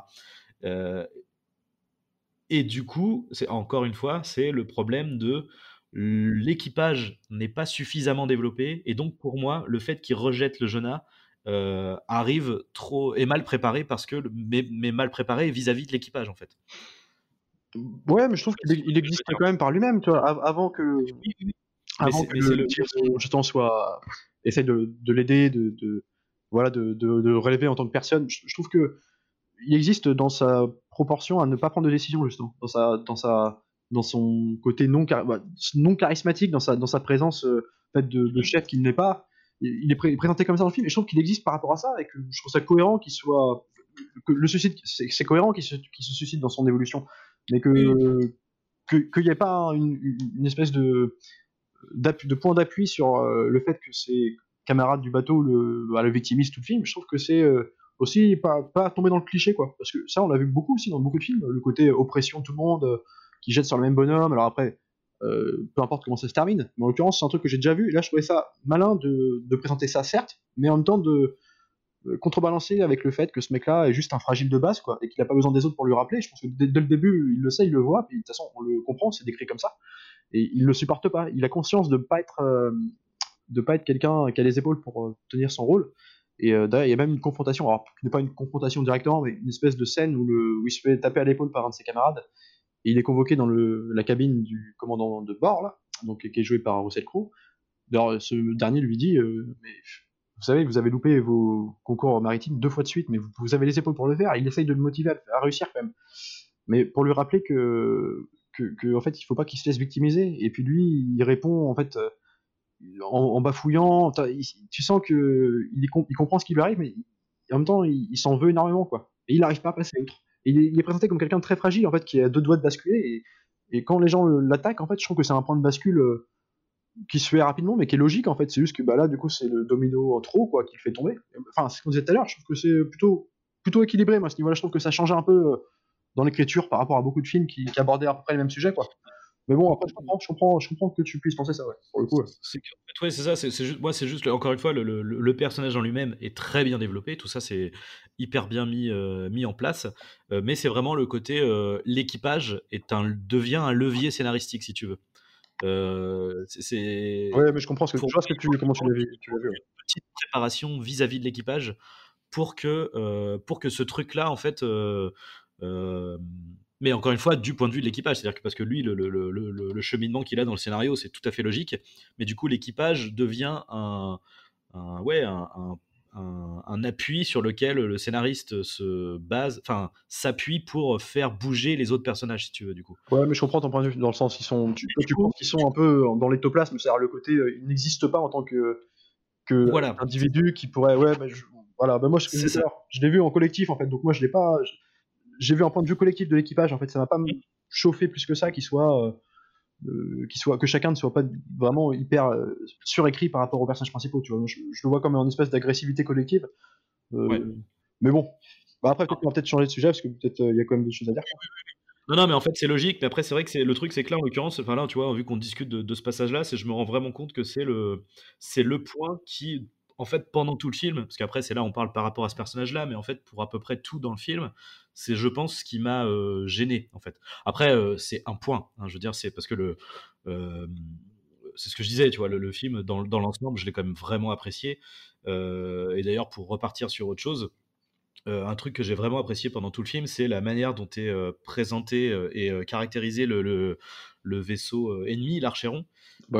Et du coup, c'est encore une fois, c'est le problème de l'équipage n'est pas suffisamment développé. Et donc, pour moi, le fait qu'il rejette le Jonah euh, arrive trop est mal préparé parce que mais, mal préparé vis-à-vis de l'équipage en fait. Ouais, mais je trouve qu'il existait quand même par lui-même, tu vois, avant que avant que le, jeton soit essaye de, de l'aider, de, voilà, de, de, relever en tant que personne. Je, je trouve que il existe dans sa proportion à ne pas prendre de décision justement. Dans sa dans sa dans son côté non bah, non charismatique dans sa dans sa présence euh, de, de, chef qu'il n'est pas. Il est présenté comme ça dans le film et je trouve qu'il existe par rapport à ça et que je trouve ça cohérent qu'il soit le suicide c'est cohérent qu'il se, se suicide dans son évolution. Mais que qu'il n'y ait pas une, une, espèce de de point d'appui sur euh, le fait que ses camarades du bateau le, bah, le victimisent tout le film je trouve que c'est euh, aussi pas, tomber dans le cliché quoi. Parce que ça on l'a vu beaucoup aussi dans beaucoup de films le côté oppression de tout le monde euh, qui jette sur le même bonhomme. Alors après euh, peu importe comment ça se termine mais en l'occurrence c'est un truc que j'ai déjà vu. Et là je trouvais ça malin de, présenter ça certes mais en même temps de euh, contrebalancer avec le fait que ce mec là est juste un fragile de base quoi et qu'il a pas besoin des autres pour lui rappeler. Je pense que dès, le début il le sait il le voit puis de toute façon on le comprend c'est décrit comme ça. Et il le supporte pas. Il a conscience de pas être de pas être quelqu'un qui a les épaules pour tenir son rôle et euh, il y a même une confrontation, alors qui n'est pas une confrontation directement, mais une espèce de scène où, il se fait taper à l'épaule par un de ses camarades, et il est convoqué dans la cabine du commandant de bord, là, donc, qui est joué par Russell Crowe. D'ailleurs, ce dernier lui dit, euh, mais vous savez, vous avez loupé vos concours maritimes deux fois de suite, mais vous, avez les épaules pour le faire, il essaye de le motiver à, réussir quand même. Mais pour lui rappeler que, en fait, il faut pas qu'il se laisse victimiser, et puis lui, il répond, en fait, euh, en, bafouillant, il, tu sens que il, il, comprend ce qui lui arrive, mais en même temps, il, il s'en veut énormément, quoi. Et il n'arrive pas à passer outre. Il, est, il présenté comme quelqu'un de très fragile, en fait, qui a deux doigts de basculer. Et, quand les gens l'attaquent, en fait, je trouve que c'est un point de bascule euh, qui se fait rapidement, mais qui est logique, en fait. C'est juste que bah, là, du coup, c'est le domino trop, quoi, qui le fait tomber. Enfin, c'est ce qu'on disait tout à l'heure, je trouve que c'est plutôt, plutôt équilibré, moi, à ce niveau-là. Je trouve que ça change un peu euh, dans l'écriture par rapport à beaucoup de films qui, qui abordaient à peu près les mêmes sujets, quoi. Mais bon, après, je comprends, je comprends, je comprends que tu puisses penser ça, ouais, pour le coup. Ouais. C'est ouais, ça, c'est juste, moi, c'est juste, encore une fois, le, le, le personnage en lui-même est très bien développé, tout ça, c'est hyper bien mis, euh, mis en place, euh, mais c'est vraiment le côté, euh, l'équipage est un, devient un levier scénaristique, si tu veux. c'est. Ouais, mais je comprends ce que, je vois ce que tu, comment tu l'as vu. Tu l'as vu ouais. Une petite préparation vis-à-vis -vis de l'équipage pour que, pour que ce truc-là, en fait, mais encore une fois, du point de vue de l'équipage, c'est-à-dire que parce que lui, le, le, le, le cheminement qu'il a dans le scénario, c'est tout à fait logique, mais du coup, l'équipage devient un, un ouais, un, un, un, appui sur lequel le scénariste se base, enfin, s'appuie pour faire bouger les autres personnages, si tu veux, du coup. Ouais, mais je comprends ton point de vue, dans le sens, ils sont, tu, tu penses qu'ils sont un peu dans l'ectoplasme, c'est-à-dire le côté, euh, ils n'existent pas en tant que, que voilà. individu qui pourrait, ouais, mais je, voilà, ben moi, je, je, je l'ai vu en collectif, en fait, donc moi, je l'ai pas, je, j'ai vu un point de vue collectif de l'équipage. En fait, ça m'a pas chauffé plus que ça, qu'il soit, euh, euh, soit, que chacun ne soit pas vraiment hyper euh, surécrit par rapport aux personnages principaux. Tu vois, je, je, le vois comme une espèce d'agressivité collective. Ouais. Mais bon, bah après, peut-être on va peut-être changer de sujet parce que peut-être il y a quand même des choses à dire. Non, non, mais en fait, c'est logique. Mais après, c'est vrai que le truc, c'est que là, en l'occurrence, enfin là, tu vois, vu qu'on discute de, de ce passage-là, c'est je me rends vraiment compte que c'est le, c'est le point qui, en fait, pendant tout le film, parce qu'après, c'est là, on parle par rapport à ce personnage-là, mais en fait, pour à peu près tout dans le film, c'est, je pense, ce qui m'a euh, gêné, en fait. Après, euh, c'est un point, hein, je veux dire, c'est parce que le. Euh, c'est ce que je disais, tu vois, le, le film, dans, dans l'ensemble, je l'ai quand même vraiment apprécié. et d'ailleurs, pour repartir sur autre chose, un truc que j'ai vraiment apprécié pendant tout le film, c'est la manière dont est présenté et caractérisé le, le, le vaisseau ennemi, l'Archéron.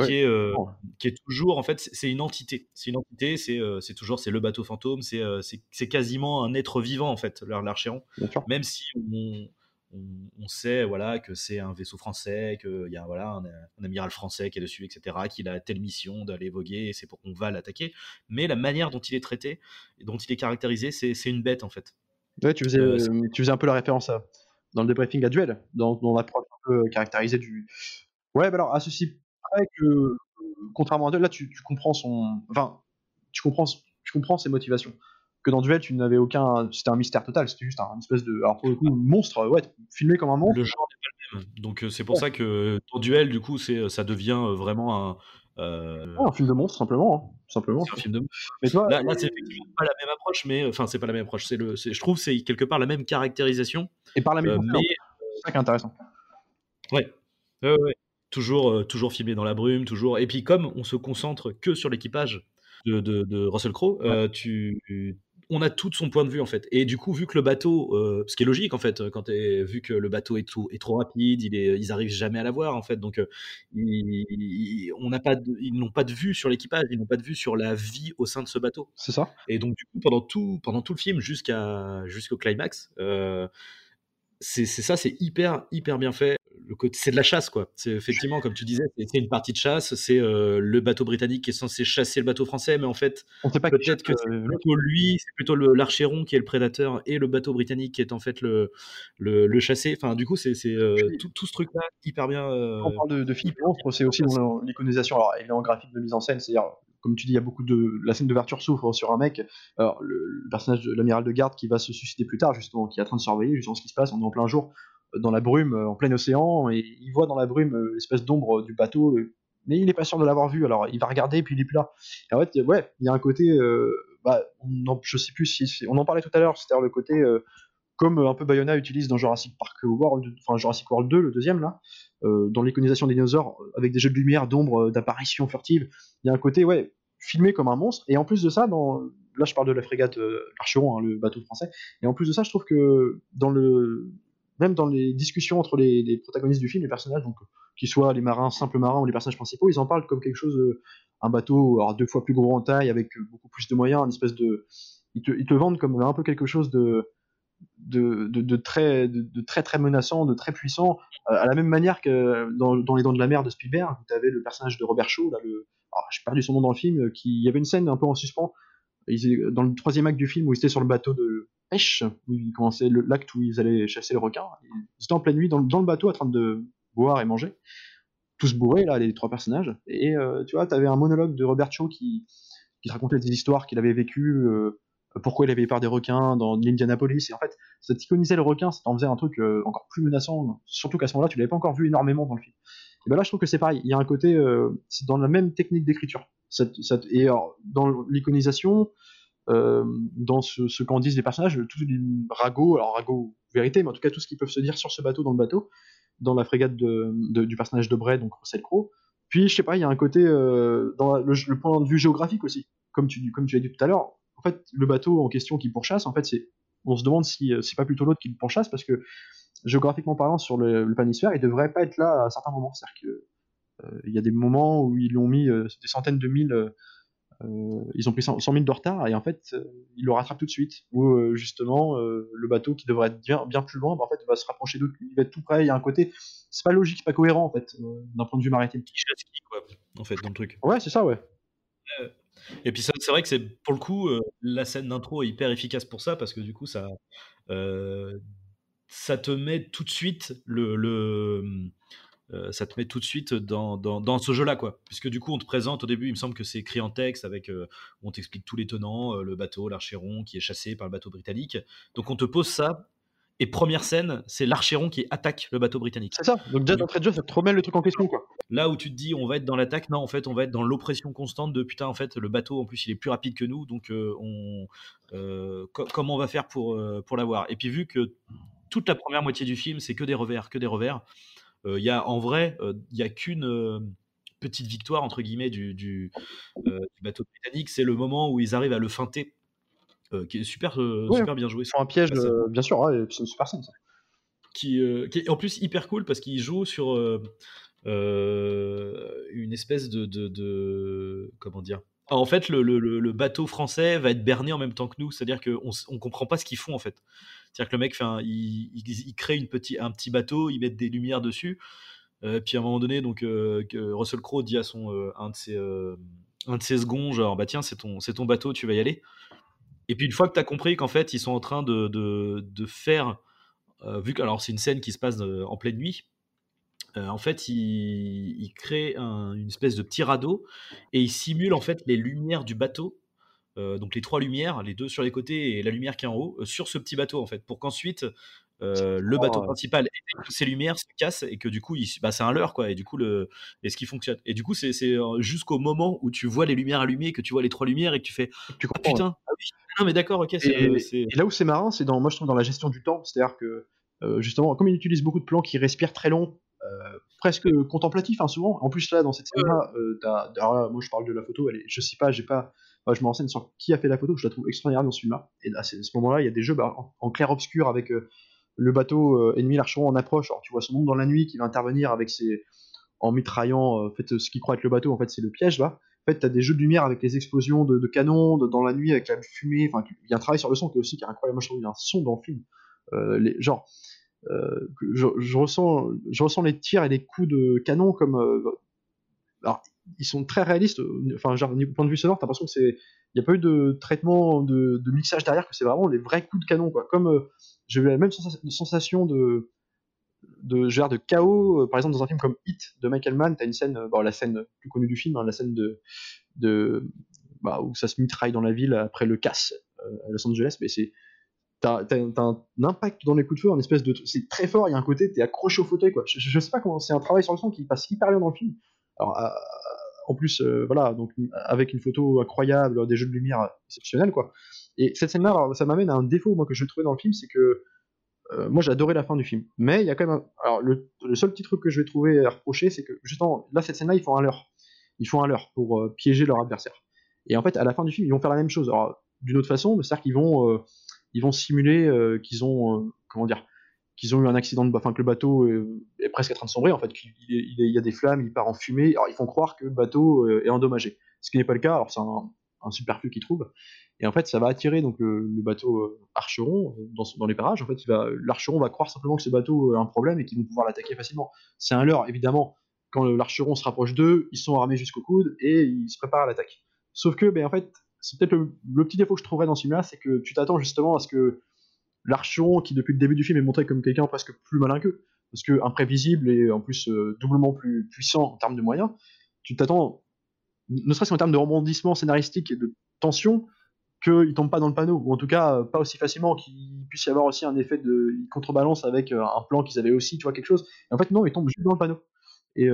Qui, est, euh, qui, est, toujours en fait c'est une entité. C'est une entité c'est euh, toujours c'est le bateau fantôme c'est euh, quasiment un être vivant en fait l'archéron. Même si on, on, on, sait voilà que c'est un vaisseau français qu'il y a voilà un, un, amiral français qui est dessus etc qu'il a telle mission d'aller voguer et c'est pour qu'on va l'attaquer. Mais la manière dont il est traité dont il est caractérisé c'est une bête en fait. Ouais tu faisais tu faisais un peu la référence à dans le débriefing à duel dans, dans l'approche. un peu caractérisée du ouais bah alors à ceci que, contrairement à Duel, là, tu, tu, comprends son. Enfin, tu comprends, tu comprends ses motivations. Que dans Duel, tu n'avais aucun. C'était un mystère total, c'était juste un une espèce de. Alors, pour le coup, monstre, ouais, filmé comme un monstre. Le genre n'est pas le même. Donc, c'est pour ouais. ça que dans Duel, du coup, ça devient vraiment un. Euh... Ouais, un film de monstre, simplement. Hein. simplement un film de mais toi, là, là c'est effectivement pas la même approche, mais enfin, c'est pas la même approche. C'est le, je trouve, c'est quelque part la même caractérisation. Et par la même. Euh, mais c'est ça qui est intéressant. Ouais. Ouais, ouais toujours, euh, toujours filmé dans la brume, toujours. Et puis comme on se concentre que sur l'équipage de, de, de, Russell Crowe, euh, tu, on a tout son point de vue en fait. Et du coup, vu que le bateau, euh, ce qui est logique en fait, quand vu que le bateau est, tout, est trop rapide, il est, ils arrivent jamais à l'avoir en fait. Donc, euh, ils, ils, on n'a pas, de, ils n'ont pas de vue sur l'équipage, ils n'ont pas de vue sur la vie au sein de ce bateau. C'est ça. Et donc du coup, pendant tout, pendant tout le film jusqu'à jusqu'au climax. Euh, c'est ça, c'est hyper hyper bien fait. Le côté, c'est de la chasse quoi. C'est effectivement comme tu disais, c'est une partie de chasse. C'est euh, le bateau britannique qui est censé chasser le bateau français, mais en fait, on sait pas peut-être que c'est plutôt lui, c'est plutôt l'archéron qui est le prédateur et le bateau britannique qui est en fait le le, le chassé. Enfin, du coup, c'est euh, tout, tout, ce truc là hyper bien. Euh... On parle de, de film monstre, c'est aussi dans l'iconisation. Alors évidemment graphique de mise en scène, c'est-à-dire comme tu dis, il y a beaucoup de la scène d'ouverture s'ouvre sur un mec, alors, le, le personnage de l'amiral de garde qui va se suicider plus tard justement, qui est en train de surveiller justement ce qui se passe, on est en plein jour euh, dans la brume, euh, en plein océan, et il voit dans la brume euh, l'espèce d'ombre du bateau, euh, mais il n'est pas sûr de l'avoir vu, alors il va regarder puis il est plus là. Et en fait, ouais, il y a un côté, euh, bah, je sais plus si on en parlait tout à l'heure, c'est-à-dire le côté comme un peu Bayona utilise dans Jurassic Park World, enfin Jurassic World 2, le deuxième là, dans l'iconisation des dinosaures, avec des jeux de lumière, d'ombre, d'apparitions furtives, il y a un côté, ouais, filmé comme un monstre, et en plus de ça, dans, là je parle de la frégate Archeron, hein, le bateau français, et en plus de ça, je trouve que dans le, même dans les discussions entre les, protagonistes du film, les personnages, donc qu'ils soient les marins, simples marins ou les personnages principaux, ils en parlent comme quelque chose, euh, un bateau alors, deux fois plus gros en taille, avec euh, beaucoup plus de moyens, une espèce de, ils te, vendent comme un peu quelque chose de de, très, de, très très menaçant, de très puissant, euh, à la même manière que dans, Les Dents de la Mer de Spielberg, où tu avais le personnage de Robert Shaw, là, le, j'ai perdu son nom dans le film, qui y avait une scène un peu en suspens, ils, dans le troisième acte du film où ils étaient sur le bateau de pêche, où ils commençaient l'acte où ils allaient chasser le requin, ils étaient en pleine nuit dans, le- bateau en train de boire et manger, tous bourrés là, les trois personnages, et euh, tu vois, tu avais un monologue de Robert Shaw qui, te racontait des histoires qu'il avait vécues, euh, pourquoi il avait peur des requins dans l'Indianapolis. Et en fait, ça t'iconisait le requin, ça t'en faisait un truc euh, encore plus menaçant, surtout qu'à ce moment-là, tu l'avais pas encore vu énormément dans le film. Et ben là, je trouve que c'est pareil. Il y a un côté, c'est dans la même technique d'écriture. Ça te- ça te- Et alors, dans l'iconisation, euh, dans ce, qu'en disent les personnages, tout les ragots, alors ragots vérité, mais en tout cas tout ce qu'ils peuvent se dire sur ce bateau dans le bateau, dans la frégate du personnage de Bray, donc Russell Crowe. Puis, je sais pas, il y a un côté euh, dans le, point de vue géographique aussi, comme tu, comme tu l'as dit tout à l'heure. En fait, le bateau en question qui pourchasse, en fait, c'est, on se demande si euh, c'est pas plutôt l'autre qui le pourchasse, parce que géographiquement parlant, sur le, le planisphère, il devrait pas être là à certains moments. C'est-à-dire que il y a des moments où ils l'ont mis euh, des centaines de milles, euh, euh, ils ont pris 100 100 000 de retard, et en fait, euh, ils le rattrapent tout de suite. Ou euh, justement, euh, le bateau qui devrait être bien, bien plus loin, bah, en fait, va se rapprocher d'eux, il va être tout près. Il y a un côté, c'est pas logique, c'est pas cohérent en fait, euh, d'un point de vue maritime. Quoi, en fait, dans le truc. Ouais, c'est ça, ouais. Et puis ça, c'est vrai que c'est pour le coup euh, la scène d'intro est hyper efficace pour ça parce que du coup ça euh, ça te met tout de suite le, le euh, ça te met tout de suite dans, dans, dans ce jeu-là quoi. Puisque du coup on te présente au début il me semble que c'est écrit en texte avec euh, on t'explique tous les tenants euh, le bateau l'archéron qui est chassé par le bateau britannique. Donc on te pose ça et première scène c'est l'archéron qui attaque le bateau britannique. C'est ça. Donc déjà d'entrée de jeu, ça te remet le truc en question, quoi. Là où tu te dis on va être dans l'attaque, non en fait on va être dans l'oppression constante de putain en fait le bateau en plus il est plus rapide que nous. Donc on co- comment on va faire pour pour l'avoir? Et puis vu que toute la première moitié du film c'est que des revers que des revers il y a en vrai euh, il y a qu'une euh, petite victoire entre guillemets du du, euh, du bateau britannique c'est le moment où ils arrivent à le feinter. Euh, qui est super euh, Ouais. super bien joué. Sur un piège, euh, bien sûr, ouais, c'est une super scène, ça. qui, euh, qui est en plus hyper cool parce qu'il joue sur euh, euh, une espèce de, de, de- comment dire? Ah, en fait le, le- bateau français va être berné en même temps que nous. C'est à dire qu'on on comprend pas ce qu'ils font en fait c'est à dire que le mec fait il, crée un petit bateau il met des lumières dessus euh, puis à un moment donné donc euh, Russell Crowe dit à son euh, un de ses un de ses bah tiens c'est ton bateau tu vas y aller. Et puis une fois que tu as compris qu'en fait ils sont en train de, faire vu que alors c'est une scène qui se passe en pleine nuit, en fait, il, crée un- une espèce de petit radeau et il simule en fait les lumières du bateau, donc les trois lumières, les deux sur les côtés et la lumière qui est en haut, euh, sur ce petit bateau en fait, pour qu'ensuite euh, le bateau Oh. principal toutes ces lumières se casse et que du coup, il, bah, c'est un leurre quoi, et du coup le et ce qui fonctionne. Et du coup, c'est c'est, euh, jusqu'au moment où tu vois les lumières allumées, que tu vois les trois lumières et que tu fais Tu ah comprends. putain, ah oui, non mais d'accord, ok, c'est Et, euh, c'est- et là où c'est marrant, c'est dans, moi je trouve dans la gestion du temps, c'est-à-dire que euh, justement, comme il utilise beaucoup de plans qui respirent très long, euh, presque contemplatifs hein, souvent. En plus là, dans cette euh, alors là, moi je parle de la photo, elle est, je sais pas, j'ai pas, je me renseigne sur qui a fait la photo, je la trouve extraordinaire dans ce film-là. Et à ce, moment-là, il y a des jeux bah, en, en clair obscur avec euh, le bateau euh, ennemi l'archeron en approche. Alors tu vois son nom dans la nuit qui va intervenir avec ses en mitraillant euh, en fait, ce qui croit être le bateau, en fait c'est le piège là. En fait, t'as des jeux de lumière avec les explosions de, canons dans la nuit avec la fumée. Il y a un travail sur le son qui est aussi qui est incroyable. Moi, je trouve qu'il y a un son dans le film. Genre, je, ressens, les tirs et les coups de canon comme. Ils sont très réalistes. euh, Enfin, genre, du point de vue sonore, t'as l'impression que c'est. Il n'y a pas eu de traitement de, mixage derrière, que c'est vraiment les vrais coups de canon, quoi. Comme euh, j'ai eu la même sensa- sensation de genre de chaos. Euh, Par exemple, dans un film comme Hit de Michael Mann, t'as une scène, bon, la scène plus connue du film, hein, la scène de, bah, où ça se mitraille dans la ville après le casse à Los Angeles, mais c'est t'as un impact dans les coups de feu, un espèce de c'est très fort. Il y a un côté, t'es accroché au fauteuil quoi. Je, je- sais pas comment, c'est un travail sur le son qui passe hyper bien dans le film. Alors euh, en plus, euh, voilà, donc avec une photo incroyable, des jeux de lumière exceptionnels quoi. Et cette scène-là, ça m'amène à un défaut moi que je trouvais dans le film, c'est que euh, moi j'ai la fin du film. Mais il y a quand même un... alors le, seul petit truc que je vais trouver à reprocher, c'est que justement là cette scène-là ils font un leurre, ils font un leurre pour euh, piéger leur adversaire. Et en fait à la fin du film ils vont faire la même chose. D'une autre façon, c'est-à-dire qu'ils vont simuler qu'ils ont comment dire qu'ils ont eu un accident de enfin que le bateau euh, est presque en train de sombrer en fait qu'il il y a des flammes il part en fumée. Alors ils font croire que le bateau euh, est endommagé ce qui n'est pas le cas. Alors c'est un, superflu qu'ils trouvent et en fait ça va attirer donc le, bateau euh, Archeron dans, les parages. En fait l'archeron va croire simplement que ce bateau a un problème et qu'ils vont pouvoir l'attaquer facilement. C'est un leurre évidemment. Quand l'archeron se rapproche d'eux ils sont armés jusqu'au coude et ils se préparent à l'attaque. Sauf que ben en fait c'est peut-être le, le petit défaut que je trouverais dans ce film-là, c'est que tu t'attends justement à ce que l'archeron, qui depuis le début du film est montré comme quelqu'un presque plus malin qu'eux, parce que imprévisible et en plus euh, doublement plus puissant en termes de moyens, tu t'attends, ne serait-ce qu'en termes de rebondissement scénaristique et de tension, qu'il tombe pas dans le panneau, ou en tout cas euh, pas aussi facilement, qu'il puisse y avoir aussi un effet de contrebalance avec euh, un plan qu'ils avaient aussi, tu vois, quelque chose. Et en fait, non, il tombe juste dans le panneau. Et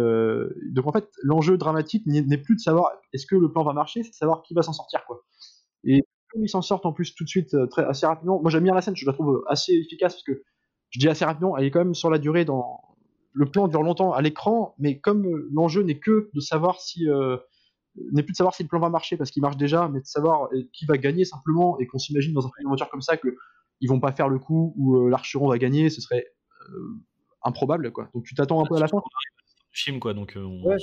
donc en fait, l'enjeu dramatique n'est plus de savoir est-ce que le plan va marcher, c'est de savoir qui va s'en sortir, quoi. Et ils s'en sortent en plus tout de suite euh, très assez rapidement, moi j'aime bien la scène, je la trouve assez efficace parce que je dis assez rapidement, elle est quand même sur la durée dans le plan dure longtemps à l'écran, mais comme euh, l'enjeu n'est que de savoir si euh, n'est plus de savoir si le plan va marcher parce qu'il marche déjà, mais de savoir euh, qui va gagner simplement et qu'on s'imagine dans un film d'aventure comme ça que ils vont pas faire le coup où euh, l'archeron va gagner, ce serait euh, improbable quoi. Donc tu t'attends un peu à la fin. film, quoi. Donc, euh, on Ouais.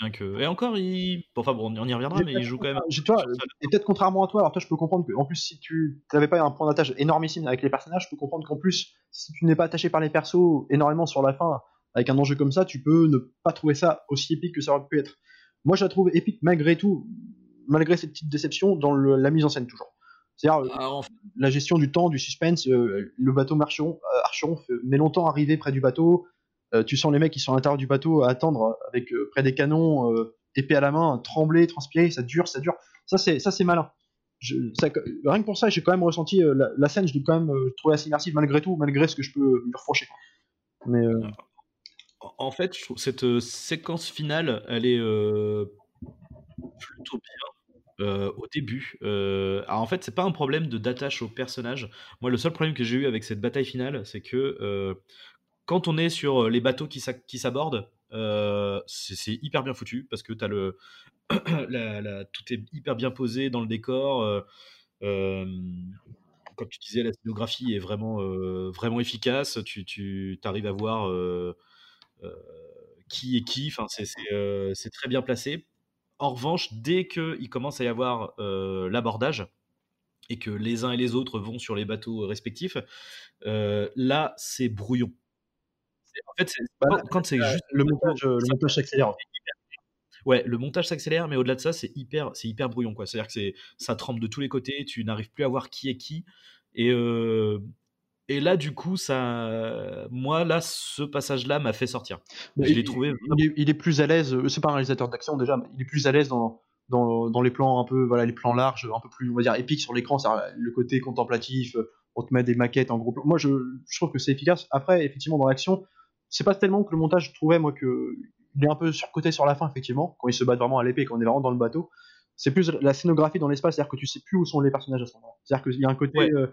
Bien que. Et encore, il. Enfin, bon, on y reviendra, mais il joue quand même. J'ai- toi, et peut-être contrairement à toi, alors toi je peux comprendre que en plus si tu n'avais pas un point d'attache énormissime avec les personnages, je peux comprendre qu'en plus si tu n'es pas attaché par les persos énormément sur la fin avec un enjeu comme ça, tu peux ne pas trouver ça aussi épique que ça aurait pu être. Moi je la trouve épique malgré tout, malgré cette petite déception dans le- la mise en scène toujours. C'est-à-dire euh, Ah, la gestion du temps, du suspense, euh, le bateau marcheron, euh, Archeron fait- met longtemps à arriver près du bateau. Euh, tu sens les mecs qui sont à l'intérieur du bateau à attendre avec euh, près des canons, euh, épée à la main, trembler, transpirer, ça dure, ça dure. Ça c'est ça c'est malin. Je, rien que pour ça, j'ai quand même ressenti euh, la, scène, je l'ai quand même euh, trouvé assez immersive malgré tout, malgré ce que je peux lui reprocher. Mais euh, en- fait, je trouve cette euh, séquence finale, elle est euh, plutôt bien. euh, au début, Euh, alors en fait, c'est pas un problème de d'attache au personnage. Moi, le seul problème que j'ai eu avec cette bataille finale, c'est que euh, quand on est sur les bateaux qui s'a- qui s'abordent, euh, c'est hyper bien foutu parce que t'as le, la- la- tout est hyper bien posé dans le décor. euh, euh, comme tu disais, la scénographie est vraiment, euh, vraiment efficace. Tu, arrives à voir euh, euh, qui est qui. Enfin, c'est euh, très bien placé. En revanche, dès qu'il commence à y avoir euh, l'abordage et que les uns et les autres vont sur les bateaux respectifs, euh, là, c'est brouillon. En fait, Bah, quand, quand c'est juste le montage, le montage s'accélère. Ouais, le montage s'accélère, mais au-delà de ça, c'est hyper, c'est hyper brouillon, quoi. C'est-à-dire que c'est, ça tremble de tous les côtés, tu n'arrives plus à voir qui est qui. Et, euh, et là, du coup, ça, moi, là, ce passage-là m'a fait sortir. Je l'ai trouvé il, est, il est plus à l'aise. euh, C'est pas un réalisateur d'action déjà, mais il est plus à l'aise dans, dans, dans les plans un peu, voilà, les plans larges, un peu plus, on va dire, épiques sur l'écran. Le côté contemplatif, euh, on te met des maquettes en gros plan. Moi, je, je trouve que c'est efficace. Après, effectivement, dans l'action, c'est pas tellement que le montage, je trouvais moi que il est un peu surcoté sur la fin, effectivement, quand ils se battent vraiment à l'épée, quand on est vraiment dans le bateau. C'est plus la scénographie dans l'espace, c'est-à-dire que tu sais plus où sont les personnages à ce moment-là. C'est-à-dire qu'il y a un côté, Ouais. euh,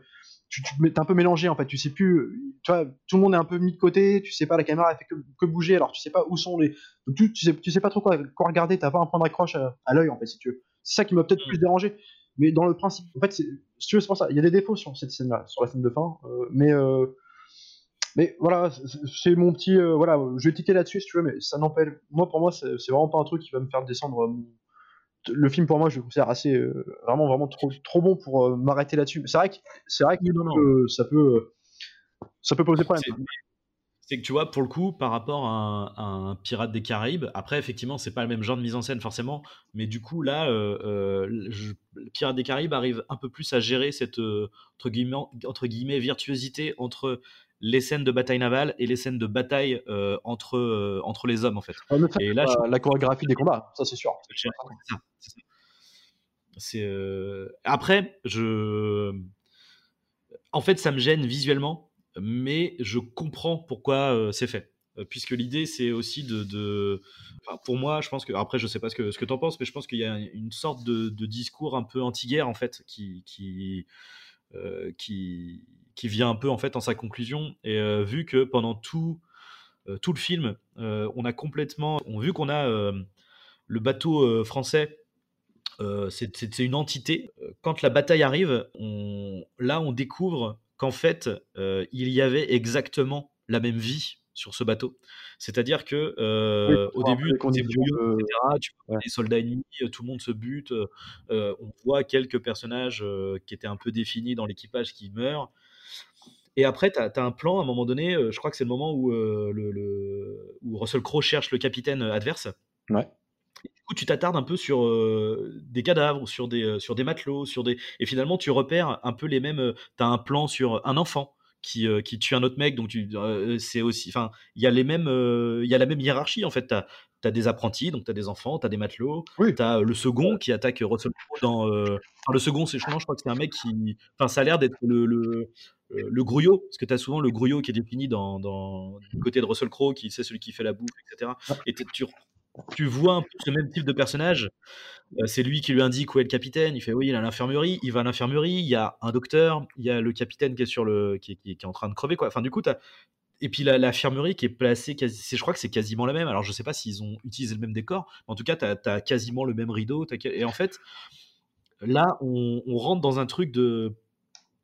tu, tu t'es un peu mélangé en fait. Tu sais plus, tu vois, tout le monde est un peu mis de côté. Tu sais pas, la caméra elle fait que, que bouger, alors tu sais pas où sont les. Donc tu, tu sais, tu sais pas trop quoi, quoi regarder. T'as pas un point d'accroche à, à l'œil en fait, si tu veux. C'est ça qui m'a peut-être Mm. plus dérangé. Mais dans le principe, en fait, si tu veux, c'est pour ça. Il y a des défauts sur cette scène-là, sur la scène de fin. euh, mais euh, mais voilà, c'est- mon petit. euh, voilà, je vais tiquer là-dessus si tu veux, mais ça n'empêche. Moi, pour moi, c'est vraiment pas un truc qui va me faire descendre. euh, Le film, pour moi, je le considère assez. euh, vraiment, vraiment trop, trop bon pour m'arrêter là-dessus. C'est vrai que, c'est vrai que Oui, non, non. ça peut. ça peut poser problème. C'est- que tu vois, pour le coup, par rapport à un, à un Pirate des Caraïbes, après, effectivement, c'est pas le même genre de mise en scène forcément, mais du coup, là, je- le Pirate des Caraïbes arrive un peu plus à gérer cette entre, guillemets, entre guillemets virtuosité entre les scènes de bataille navale et les scènes de bataille euh, entre, euh, entre les hommes en fait. et là, la, chorégraphie des combats, ça c'est sûr. C'est euh, après, je, en fait, ça me gêne visuellement, mais je comprends pourquoi c'est fait. Puisque l'idée, c'est aussi de, pour moi, je pense que après, je sais pas ce que ce que t'en penses, mais je pense qu'il y a une sorte de, discours un peu anti-guerre en fait, qui qui qui qui vient un peu en fait en sa conclusion. Et euh, vu que pendant tout, euh, tout le film, euh, on a complètement, on, vu qu'on a le bateau français c'est une entité. Quand la bataille arrive, on, là, on découvre qu'en fait, il y avait exactement la même vie sur ce bateau. C'est-à-dire que au début, etc., tu vois les soldats ennemis, tout le monde se bute. on voit quelques personnages qui étaient un peu définis dans l'équipage qui meurent. Et après, tu as, un plan, à un moment donné, euh, je crois que c'est le moment où, euh, le, où Russell Crowe cherche le capitaine euh, adverse. Ouais. du coup, tu t'attardes un peu sur des cadavres, sur des, sur des matelots, sur des... et finalement, tu repères un peu les mêmes. tu as un plan sur un enfant qui, qui tue un autre mec, donc c'est aussi. Enfin, il y a les mêmes, il y a la même hiérarchie en fait. Tu as, des apprentis, donc tu as des enfants, tu as des matelots, oui. tu as le second qui attaque Russell Crowe dans. Enfin, le second, c'est je crois que c'est un mec qui. Enfin, ça a l'air d'être le, le, euh, le grouillot, parce que tu as souvent le grouillot qui est défini dans, dans, du côté de Russell Crowe, qui c'est celui qui fait la bouffe, etc. Et tu, tu vois un peu ce même type de personnage. Euh, c'est lui qui lui indique où est le capitaine. Il fait oui, il est à l'infirmerie. Il va à l'infirmerie. Il y a un docteur. Il y a le capitaine qui est sur le, qui, qui, est en train de crever quoi. Enfin du coup, as... et puis l'infirmerie qui est placée, quasi... je crois que c'est quasiment la même. Alors je sais pas s'ils ont utilisé le même décor, mais en tout cas, tu as, quasiment le même rideau. Et en fait, là, on, on rentre dans un truc de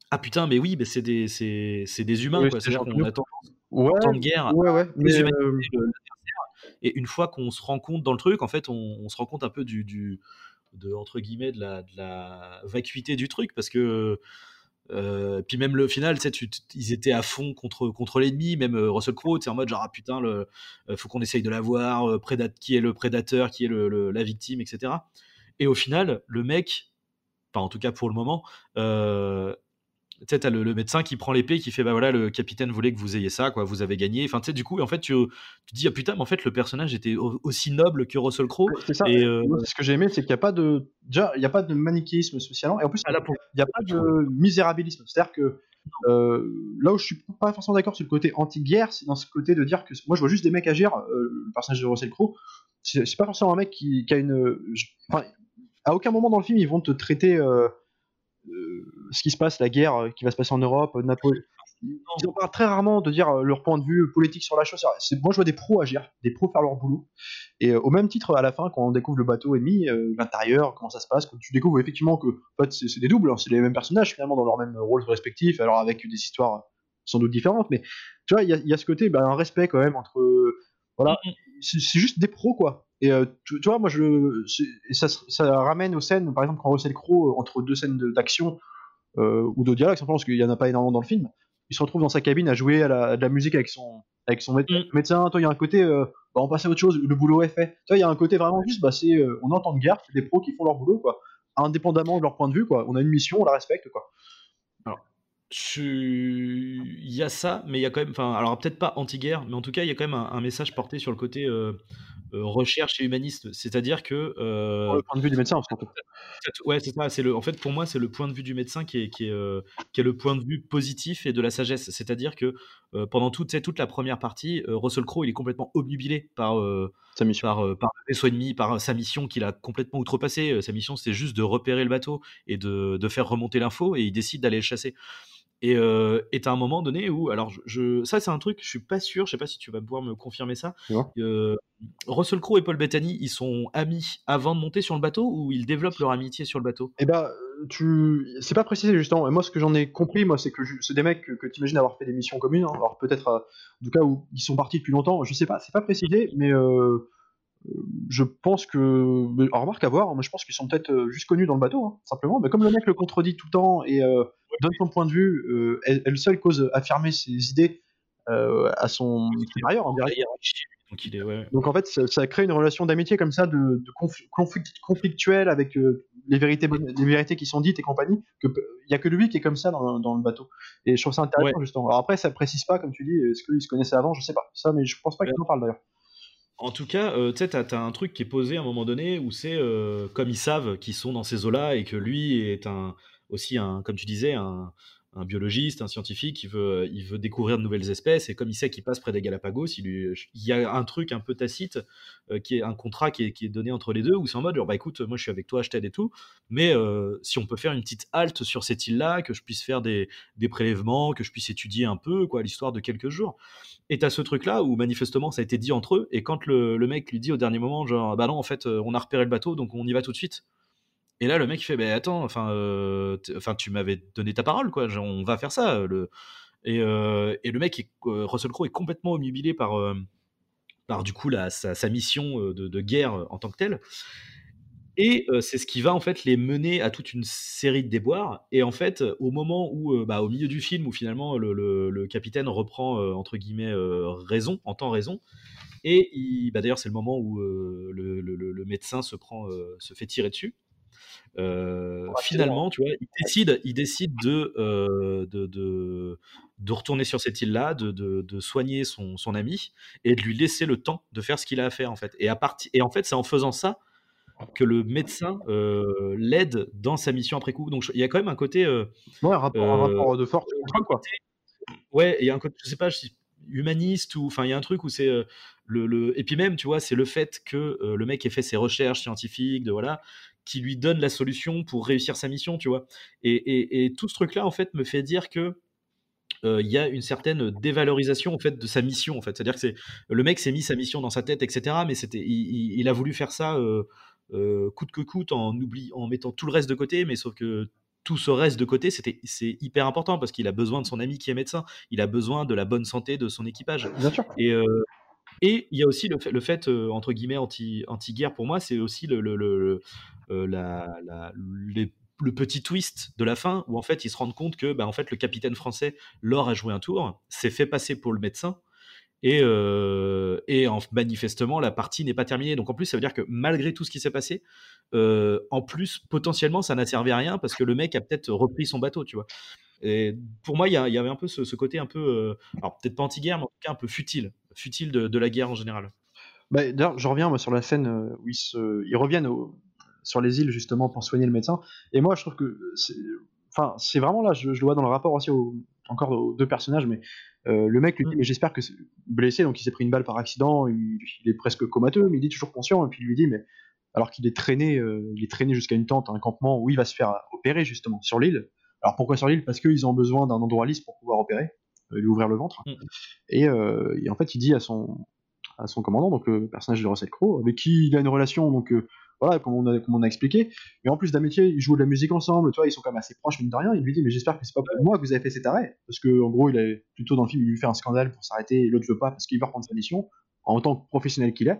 ah putain, mais oui, mais c'est des, c'est, c'est des humains, quoi. C'est-à-dire qu'on attend ouais, temps de guerre, ouais, ouais, mais euh... et une fois qu'on se rend compte dans le truc, en fait, on, on se rend compte un peu du, du de entre guillemets de la, de la vacuité du truc, parce que euh, puis même le final, ils étaient à fond contre, contre l'ennemi, même euh, Russell Crowe, en mode genre ah putain, le, euh, faut qu'on essaye de l'avoir, euh, qui est le prédateur, qui est la victime, etc. Et au final, le mec, enfin en tout cas pour le moment, tu sais, t'as le, le, médecin qui prend l'épée, qui fait bah voilà, le capitaine voulait que vous ayez ça, quoi, vous avez gagné. Enfin, tu sais, du coup, en fait, tu, tu dis ah putain, mais en fait, le personnage était aussi noble que Russell Crowe. C'est ça. Et euh... ce que j'ai aimé, c'est qu'il n'y a pas de, déjà, il n'y a pas de manichéisme spécialement, et en plus, ah, il n'y a pas de misérabilisme. C'est-à-dire que euh, là où je suis pas forcément d'accord sur le côté anti-guerre, c'est dans ce côté de dire que moi, je vois juste des mecs agir. Euh, le personnage de Russell Crowe, c'est pas forcément un mec qui, qui a une, enfin, à aucun moment dans le film, ils vont te traiter euh, ce qui se passe, la guerre euh, qui va se passer en Europe, euh, Napoléon. Ils en parlent très rarement de dire leur point de vue politique sur la chose. Moi, je vois des pros agir, des pros faire leur boulot. Et au même titre, à la fin, quand on découvre le bateau ennemi, l'intérieur, comment ça se passe, tu découvres effectivement que en fait, c'est des doubles, hein, c'est les mêmes personnages finalement dans leurs mêmes rôles respectifs, alors avec des histoires sans doute différentes. Mais tu vois, il y, y, a ce côté, bah, un respect quand même entre. Voilà, mm, mm. c'est juste des pros quoi. Et euh, tu, tu, vois, moi, je, ça, ça, ramène aux scènes, par exemple, quand Russell Crowe, euh, entre deux scènes d'action euh, ou de dialogue, simplement parce qu'il n'y en a pas énormément dans le film, il se retrouve dans sa cabine à jouer à la, de la musique avec son, avec son médecin. Mm. médecin. Toi, il y a un côté, euh, bah, on passe à autre chose, le boulot est fait. Toi, il y a un côté vraiment juste, bah, c'est, euh, on entend de guerre, c'est des pros qui font leur boulot, quoi, indépendamment de leur point de vue, quoi. On a une mission, on la respecte, quoi. Alors, il y a ça, mais il y a quand même, enfin, alors peut-être pas anti-guerre, mais en tout cas, il y a quand même un, un message porté sur le côté euh, recherche et humaniste. C'est-à-dire que. Euh, le point de vue du médecin, en fait. Ouais, c'est ça. C'est le, en fait, pour moi, c'est le point de vue du médecin qui est, qui est, euh, qui est le point de vue positif et de la sagesse. C'est-à-dire que euh, pendant toute, toute la première partie, Russell Crowe, il est complètement obnubilé par, sa mission. par, par le vaisseau ennemi, par sa mission qu'il a complètement outrepassée. Sa mission, c'était juste de repérer le bateau et de, de faire remonter l'info et il décide d'aller le chasser. Et euh, à un moment donné où, alors je, ça c'est un truc, je suis pas sûr, je sais pas si tu vas pouvoir me confirmer ça. Euh, Russell Crowe et Paul Bettany, ils sont amis avant de monter sur le bateau ou ils développent leur amitié sur le bateau? Eh ben, tu, c'est pas précisé justement. Et moi, ce que j'en ai compris, moi, c'est que c'est des mecs que, que tu imagines avoir fait des missions communes. Hein. alors peut-être, euh, en tout cas, où ils sont partis depuis longtemps. Je sais pas, c'est pas précisé, mais euh, je pense que. Alors, remarque à voir, mais je pense qu'ils sont peut-être euh, juste connus dans le bateau, hein, simplement. Mais comme le mec le contredit tout le temps et euh, donne son point de vue, euh, est, est, le seul cause affirmer ses idées euh, à son supérieur, en direct. Donc, il est, ouais. Donc en fait, ça, ça crée une relation d'amitié comme ça, de, de conf- conflict- conflictuelle avec euh, les, vérités, les vérités qui sont dites et compagnie. Il y a que lui qui est comme ça dans, dans le bateau. Et je trouve ça intéressant justement. Alors après, ça précise pas, comme tu dis, est-ce qu'ils se connaissaient avant, je sais pas. Ça, mais je pense pas qu'ils en parlent d'ailleurs. En tout cas, euh, tu sais, t'as, t'as un truc qui est posé à un moment donné où c'est euh, comme ils savent qu'ils sont dans ces eaux-là et que lui est un aussi un, comme tu disais, un, biologiste, un scientifique, il veut, il veut découvrir de nouvelles espèces et comme il sait qu'il passe près des Galapagos, il, y a un truc un peu tacite euh, qui est un contrat qui est, donné entre les deux où c'est en mode genre, bah écoute, moi je suis avec toi, je t'aide et tout, mais euh, si on peut faire une petite halte sur cette île-là, que je puisse faire des, prélèvements, que je puisse étudier un peu, quoi, l'histoire de quelques jours. Et t'as ce truc-là où manifestement ça a été dit entre eux, et quand le, mec lui dit au dernier moment, genre, bah non, en fait, euh, on a repéré le bateau, donc on y va tout de suite. Et là, le mec il fait, bah attends, euh, enfin, tu m'avais donné ta parole, quoi, on va faire ça. euh, euh, et le mec, est, Russell Crowe est complètement omnubilé par, par du coup la, sa, mission de, guerre en tant que telle. Et c'est ce qui va en fait les mener à toute une série de déboires. Et en fait, au moment où, bah, au milieu du film, où finalement le, capitaine reprend entre guillemets raison, entend raison, et bah, d'ailleurs c'est le moment où le, médecin se prend, se fait tirer dessus. Euh, finalement, tu vois, il décide, il décide de, euh, de, de, de retourner sur cette île-là, de, de, soigner son, son ami et de lui laisser le temps de faire ce qu'il a à faire en fait. Et à partir, et en fait, c'est en faisant ça que le médecin euh, l'aide dans sa mission après coup. Donc je- il y a quand même un côté, euh, Ouais, un rapport, un rapport de force. côté- ouais, il y a un côté, je sais pas, humaniste ou, enfin, il y a un truc où c'est euh, le, le, et puis même, tu vois, c'est le fait que euh, le mec ait fait ses recherches scientifiques, de voilà, qui lui donne la solution pour réussir sa mission, tu vois. Et, et, et tout ce truc-là, en fait, me fait dire que euh, il y a une certaine dévalorisation en fait de sa mission en fait c'est à dire que c'est le mec s'est mis sa mission dans sa tête etc mais c'était il, il- il a voulu faire ça euh, euh, coûte que coûte en oubli en mettant tout le reste de côté mais sauf que tout ce reste de côté c'était c'est hyper important parce qu'il a besoin de son ami qui est médecin il a besoin de la bonne santé de son équipage Bien sûr. et euh, et il y a aussi le fait, le fait euh, entre guillemets anti anti guerre pour moi c'est aussi le, le, le- euh, le petit twist de la fin où en fait ils se rendent compte que bah, en fait le capitaine français Laure a joué un tour s'est fait passer pour le médecin et, euh, et en, manifestement la partie n'est pas terminée. Donc en plus ça veut dire que malgré tout ce qui s'est passé en plus potentiellement ça n'a servi à rien parce que le mec a peut-être repris son bateau tu vois. Pour moi il y, avait un peu ce, côté un peu alors peut-être pas anti-guerre mais en tout cas un peu futile futile de, de la guerre en général Bah, D'ailleurs, je reviens moi, sur la scène euh, où ils, se, ils reviennent au- sur les îles justement pour soigner le médecin. Et moi, je trouve que c'est enfin, c'est vraiment là, je, je le vois dans le rapport aussi au- encore aux deux personnages, mais euh, le mec lui dit, Mm. mais j'espère que c'est blessé, donc il s'est pris une balle par accident, il, il est presque comateux, mais il est toujours conscient, et puis il lui dit, mais alors qu'il est traîné, euh, il est traîné jusqu'à une tente, un campement où il va se faire opérer justement sur l'île. Alors pourquoi sur l'île? Parce qu'ils ont besoin d'un endroit lisse pour pouvoir opérer, lui ouvrir le ventre. Mm. Et, euh, et en fait, il dit à son à son commandant, donc le personnage de Russell Crowe, avec qui il a une relation, donc euh, voilà, comme on, a, comme on a expliqué. Et en plus d'amitié, ils jouent de la musique ensemble, tu vois, ils sont quand même assez proches, mine de rien. Il lui dit, mais j'espère que c'est pas pour moi que vous avez fait cet arrêt. Parce que, en gros, il est plutôt dans le film, il lui fait un scandale pour s'arrêter, et l'autre veut pas parce qu'il veut reprendre sa mission, en tant que professionnel qu'il est.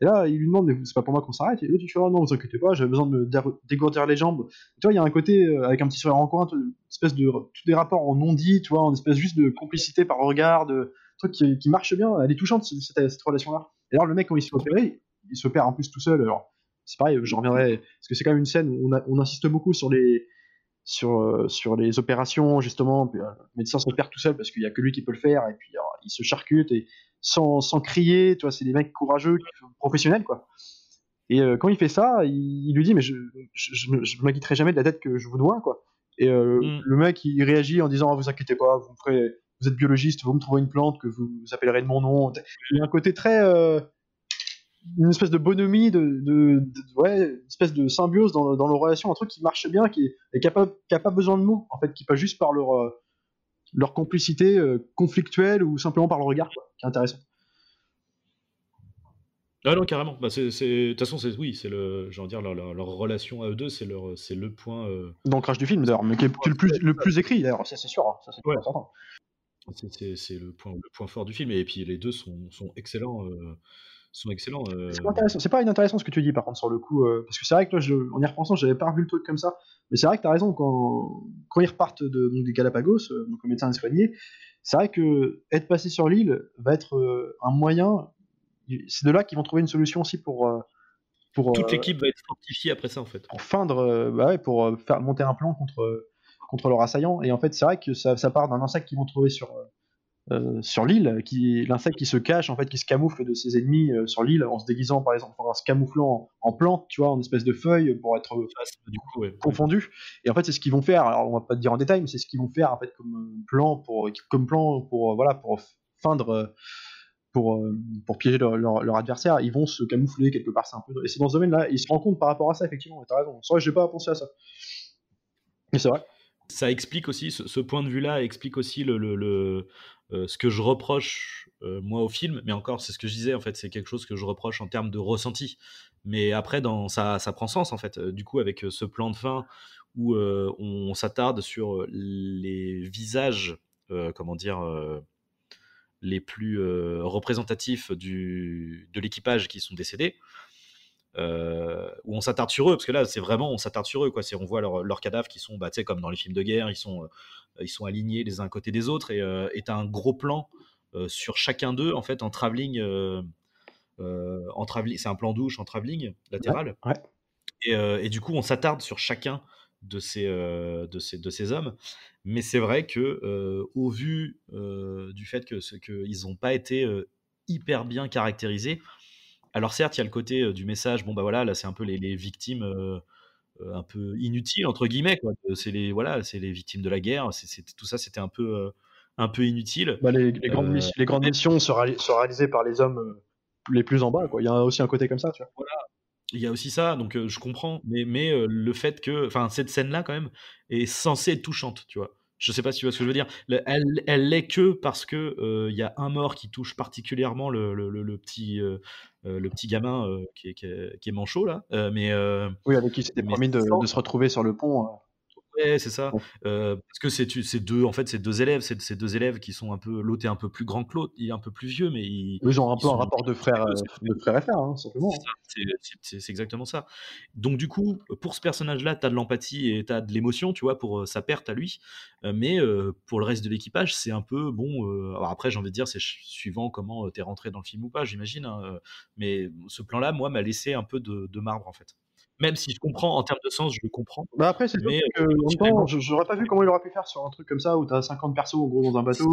Et là, il lui demande, c'est pas pour moi qu'on s'arrête. Et l'autre, il fait, oh non, vous inquiétez pas, j'avais besoin de me dé- dégourdir les jambes. Tu vois, il y a un côté, euh, avec un petit sourire en coin, espèce de, tous des rapports en non-dit, tu vois, en espèce juste de complicité par regard, de truc qui, qui marche bien. Elle est touchante, cette, cette- relation-là. Et alors, le mec, quand il se fait opérer, il se en plus tout seul. Alors, c'est pareil, je reviendrai, parce que c'est quand même une scène où on, on insiste beaucoup sur les, sur, euh, sur les opérations, justement. Euh, le médecin s'opère tout seul parce qu'il y a que lui qui peut le faire, et puis alors, il se charcute, et sans, sans crier, tu vois, c'est des mecs courageux, professionnels, quoi. Et euh, quand il fait ça, il, il lui dit, mais je, je, je, m'acquitterai jamais de la dette que je vous dois, quoi. Et euh, Mm. le mec, il réagit en disant, Ah, vous inquiétez pas, vous me ferez, vous êtes biologiste, vous me trouverez une plante que vous, vous appellerez de mon nom. Il y a un côté très, euh, une espèce de bonhomie, de, de, de- ouais, une espèce de symbiose dans, dans leur relation, un truc qui marche bien, qui et qui a pas, qui a pas besoin de mots, en fait, qui passe juste par leur, leur complicité euh, conflictuelle ou simplement par le regard, quoi, qui est intéressant. Ah non, carrément. Bah, c'est, De toute façon, c'est, oui, c'est le, j'ai dire, leur, leur- leur relation à eux deux, c'est, leur, c'est le point. euh, Dans le crash du film, d'ailleurs, mais qui est, qui est le, plus, le plus écrit, d'ailleurs, ça c'est sûr, hein, ça c'est Ouais. certain. c'est, c'est- c'est le, point, le point fort du film. Et puis les deux sont, sont excellents. euh, sont excellents. euh, C'est pas inintéressant ce que tu dis par contre sur le coup, euh, parce que c'est vrai que là, je, en y repensant, j'avais pas revu le truc comme ça. Mais c'est vrai que t'as raison quand quand ils repartent de, donc, des Galapagos, euh, donc le médecin est soigné, c'est vrai que être passé sur l'île va être un moyen c'est de là qu'ils vont trouver une solution aussi pour. pour Toute l'équipe va être fortifiée après ça, en fait. Pour feindre, bah ouais, pour faire monter un plan contre, contre leur assaillant. Et en fait, c'est vrai que ça, ça part d'un insecte qu'ils vont trouver sur, euh, sur l'île, qui l'insecte qui se cache, en fait, qui se camoufle de ses ennemis euh, sur l'île en se déguisant, par exemple, en se camouflant en, plante, tu vois, en espèce de feuille pour être du coup, confondu. Et en fait, c'est ce qu'ils vont faire. Alors, on va pas te dire en détail, mais c'est ce qu'ils vont faire en fait comme plan pour, comme plan pour, euh, voilà, pour feindre. Pour, pour piéger leur, adversaire, ils vont se camoufler quelque part. C'est un peu... Et c'est dans ce domaine-là, ils se rendent compte par rapport à ça, effectivement. T'as raison. C'est vrai, j'ai pas pensé à ça. Mais c'est vrai. Ça explique aussi, ce, point de vue-là explique aussi le, euh, ce que je reproche euh, moi au film, mais encore c'est ce que je disais en fait, c'est quelque chose que je reproche en termes de ressenti. Mais après, ça, ça prend sens en fait. Euh, du coup, avec ce plan de fin où on, s'attarde sur les visages, comment dire, les plus représentatifs du, de l'équipage qui sont décédés. Où on s'attarde sur eux, parce que là, c'est vraiment, on s'attarde sur eux, quoi. C'est, on voit leurs cadavres qui sont, bah, tu sais, comme dans les films de guerre, ils sont ils sont alignés les uns à côté des autres et euh, est un gros plan euh, sur chacun d'eux en fait en travelling. Euh, en travelling, c'est un plan douche en travelling latéral. Et, du coup, on s'attarde sur chacun de ces, de ces, de ces hommes. Mais c'est vrai que, au vu du fait qu'ils que n'ont pas été hyper bien caractérisés, alors certes, il y a le côté du message, bon bah voilà, là c'est un peu les, les victimes euh, un peu inutile entre guillemets quoi. C'est les voilà, c'est les victimes de la guerre. C'est tout ça, c'était un peu euh, un peu inutile. Bah, les, grandes, missions, les grandes missions sont, réalisées par les hommes euh, les plus en bas. Quoi. Il y a aussi un côté comme ça, tu vois. Voilà. Il y a aussi ça, donc je comprends, mais, mais le fait que, enfin, cette scène-là quand même est censée être touchante, tu vois. Je sais pas si tu vois ce que je veux dire. Elle, elle l'est que parce que il y a un mort qui touche particulièrement le, le, le, petit, le petit gamin qui, est, qui, est, manchot là. mais oui, avec qui c'était promis de, de, se retrouver sur le pont. Ouais, c'est ça. Euh, parce que c'est deux, en fait, c'est deux élèves, c'est ces deux élèves qui sont un peu, l'autre est un peu plus grand que l'autre, il est un peu plus vieux, mais ils, ils ont un peu un rapport de frère, euh, de frère et frère, hein. C'est exactement ça. Donc du coup, pour ce personnage-là, t'as de l'empathie et t'as de l'émotion, tu vois, pour sa perte à lui. mais pour le reste de l'équipage, c'est un peu bon. alors après, j'ai envie de dire, c'est suivant comment t'es rentré dans le film ou pas, j'imagine. Hein, mais ce plan-là, moi, m'a laissé un peu de, de marbre en fait. Même si je comprends, en termes de sens, je le comprends. Bah après, c'est mais que, euh, j'aurais pas vu comment il aurait pu faire sur un truc comme ça où t'as 50 persos en gros dans un bateau.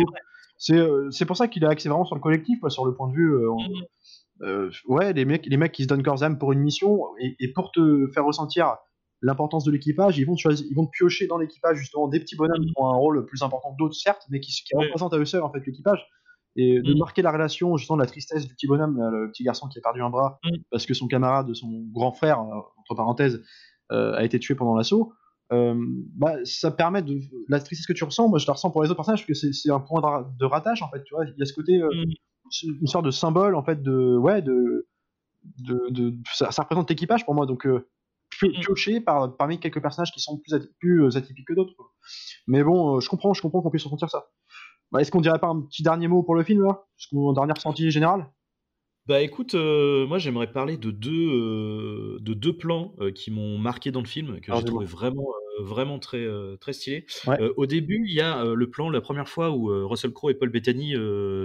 C'est euh, c'est pour ça qu'il a axé vraiment sur le collectif, quoi, sur le point de vue. Euh, mmh ouais, les mecs, les mecs qui se donnent corps âme pour une mission et, pour te faire ressentir l'importance de l'équipage, ils vont te ils vont piocher dans l'équipage justement des petits bonhommes qui mmh. ont un rôle plus important que d'autres, certes, mais qui, qui représentent à eux seuls en fait l'équipage et de mmh. marquer la relation justement de la tristesse du petit bonhomme, le petit garçon qui a perdu un bras parce que son camarade, son grand frère, parenthèses, euh, a été tué pendant l'assaut, euh, bah, ça permet de la tristesse que tu ressens. Moi, je la ressens pour les autres personnages parce que c'est un point de, rattache en fait. Tu vois, il y a ce côté, euh, mm. une sorte de symbole en fait de, ouais, de, de, ça, représente l'équipage pour moi. Donc mm. pioché par, parmi quelques personnages qui sont plus, plus atypiques que d'autres. Mais bon, je comprends, je comprends qu'on puisse ressentir ça. Bah, est-ce qu'on dirait pas un petit dernier mot pour le film là? Est-ce dernier ressenti général? Bah écoute, euh, moi j'aimerais parler de deux, euh, de deux plans euh, qui m'ont marqué dans le film, que j'ai trouvé vraiment, vraiment très, très stylé. au début, il y a le plan, la première fois où Russell Crowe et Paul Bettany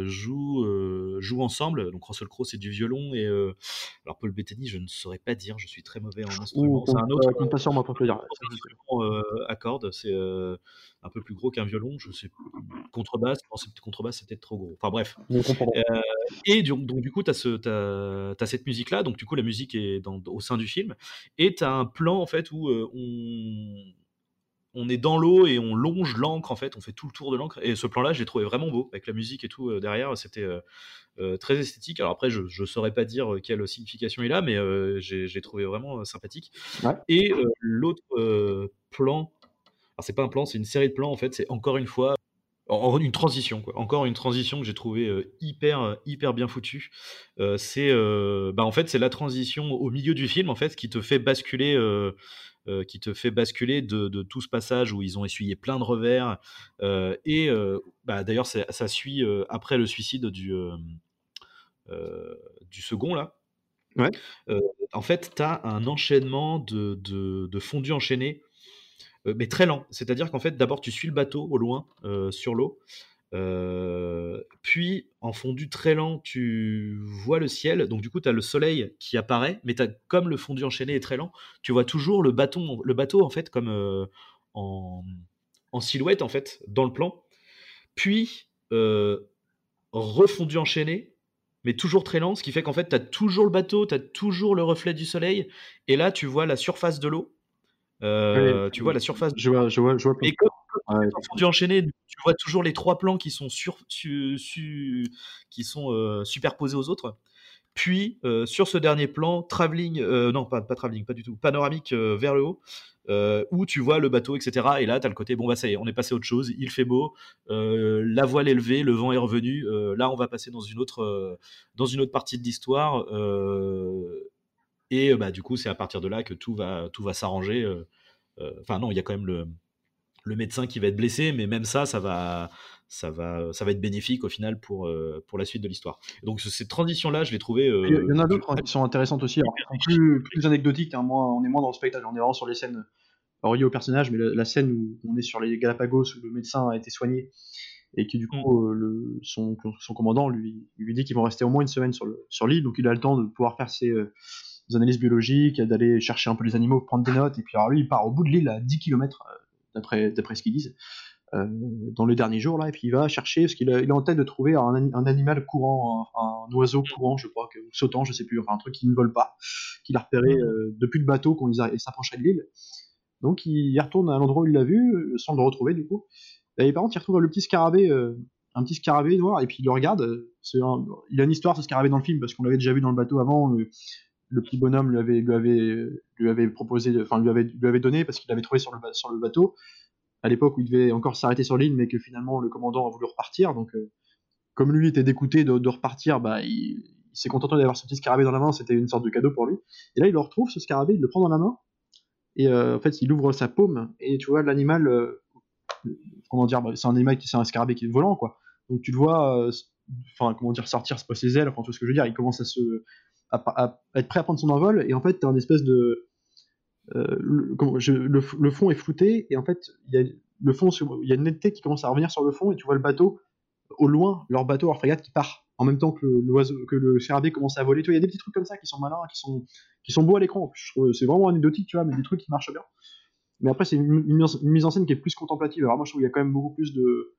jouent, jouent ensemble. Donc Russell Crowe c'est du violon et alors Paul Bettany, je ne saurais pas dire, je suis très mauvais en instrument. C'est un autre. Euh, moi pour dire. à cordes, c'est un peu plus gros qu'un violon. Je sais contrebasse, contrebasse c'est peut-être trop gros. Enfin bref. et donc, donc, du coup, tu as, ce, as, cette musique là. Donc du coup, la musique est dans, au sein du film et tu as un plan en fait où on on est dans l'eau et on longe l'encre en fait, on fait tout le tour de l'encre. Et ce plan-là, je l'ai trouvé vraiment beau avec la musique et tout euh, derrière. C'était euh, euh, très esthétique. Alors après, je ne saurais pas dire quelle signification il a, mais j'ai trouvé vraiment sympathique. Et l'autre plan, alors c'est pas un plan, c'est une série de plans en fait. C'est encore une fois une transition quoi. encore une transition que j'ai trouvé hyper hyper bien foutue c'est bah en fait c'est la transition au milieu du film en fait qui te fait basculer euh, qui te fait basculer de, tout ce passage où ils ont essuyé plein de revers. Euh, et euh, bah, d'ailleurs, ça suit après le suicide du, du second, là. en fait, tu as un enchaînement de, de, fondus enchaînés, mais très lent. C'est-à-dire qu'en fait, d'abord, tu suis le bateau au loin sur l'eau. Euh, puis, en fondu très lent, tu vois le ciel. Donc, du coup, tu as le soleil qui apparaît, mais as, comme le fondu enchaîné est très lent, tu vois toujours le, bâton, le bateau, en fait, comme euh, en, silhouette, en fait, dans le plan. Puis, euh, refondu enchaîné, mais toujours très lent, ce qui fait qu'en fait, tu as toujours le bateau, tu as toujours le reflet du soleil, et là, tu vois la surface de l'eau. tu vois la surface. Je vois, je vois, je vois. Et comme, fondu enchaîné, tu vois toujours les trois plans qui sont, sur, qui sont euh, superposés aux autres. Puis, euh, sur ce dernier plan, travelling, euh, non, pas, pas travelling, pas du tout, panoramique vers le haut, où tu vois le bateau, etc. Et là, tu as le côté, bon, bah ça y est, on est passé à autre chose, il fait beau, la voile est levée, le vent est revenu, là, on va passer dans une autre, dans une autre partie de l'histoire. et bah, du coup, c'est à partir de là que tout va, tout va s'arranger. Enfin, non, il y a quand même le, le médecin qui va être blessé, mais même ça, ça va, ça va, ça va être bénéfique au final pour, euh, pour la suite de l'histoire. Donc cette transition-là, je l'ai trouvé. Euh, il y en a d'autres hein, qui sont intéressantes aussi. plus, plus anecdotiques, hein, on est moins dans le spectacle, on est vraiment sur les scènes reliées au personnage, mais la, scène où on est sur les Galapagos où le médecin a été soigné et qui du coup mm. euh, le, son, son, commandant lui, lui dit qu'ils vont rester au moins une semaine sur l'île, sur donc il a le temps de pouvoir faire ses, analyses biologiques, d'aller chercher un peu les animaux, prendre des notes, et puis alors lui il part au bout de l'île à 10 km d'après ce qu'ils disent, euh, dans le dernier jour là, et puis il va chercher, parce qu'il a en tête de trouver un, animal courant, un, oiseau courant, je crois, que, sautant, je sais plus, enfin un truc qui ne vole pas, qu'il a repéré mmh. euh, depuis le bateau quand il s'approcherait de l'île. Donc il, retourne à l'endroit où il l'a vu, euh, sans le retrouver du coup. Et par contre, il retrouve le petit scarabée, un petit scarabée noir, et puis il le regarde. il a une histoire ce scarabée dans le film, parce qu'on l'avait déjà vu dans le bateau avant. Le, petit bonhomme lui avait, lui avait, lui avait proposé, enfin lui avait, lui avait donné parce qu'il l'avait trouvé sur le, sur le bateau à l'époque où il devait encore s'arrêter sur l'île, mais que finalement le commandant a voulu repartir. Donc, euh, comme lui était dégoûté de, repartir, bah, il, s'est contenté d'avoir ce petit scarabée dans la main. C'était une sorte de cadeau pour lui. Et là, il le retrouve ce scarabée, il le prend dans la main, et euh, en fait, il ouvre sa paume, et tu vois l'animal. Euh, comment dire bah, C'est un animal qui, c'est un scarabée qui est volant, quoi. Donc tu le vois, enfin comment dire, sortir, c'est pas ses ailes, enfin tout ce que je veux dire. Il commence à se, à, être prêt à prendre son envol, et en fait, t'as un espèce de euh, le, fond est flouté et en fait il y a le fond il y a une netteté qui commence à revenir sur le fond et tu vois le bateau au loin leur bateau leur frégate qui part en même temps que le que le commence à voler. Il y a des petits trucs comme ça qui sont malins qui sont qui sont beaux à l'écran. C'est vraiment anecdotique tu vois mais des trucs qui marchent bien. Mais après c'est une, mise en scène qui est plus contemplative. Alors moi je trouve qu'il y a quand même beaucoup plus de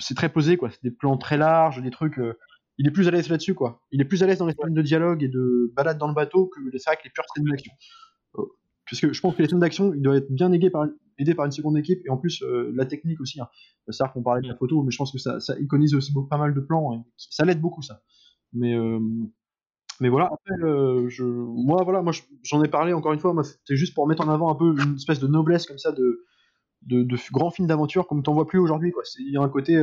c'est très posé quoi. C'est des plans très larges des trucs euh, il est plus à l'aise là-dessus quoi il est plus à l'aise dans les scènes de dialogue et de balade dans le bateau que c'est vrai que les pures scènes d'action parce que je pense que les scènes d'action, il doit être bien aidé par, aidé par une seconde équipe, et en plus, euh, la technique aussi. Hein. C'est vrai qu'on parlait de la photo, mais je pense que ça, ça iconise aussi pas mal de plans, ça l'aide beaucoup, ça. Mais, euh, mais voilà, après, euh, je, moi, voilà, moi, j'en ai parlé encore une fois, c'était juste pour mettre en avant un peu une espèce de noblesse comme ça, de, de, de grands films d'aventure, comme t'en vois plus aujourd'hui. Il y a un côté,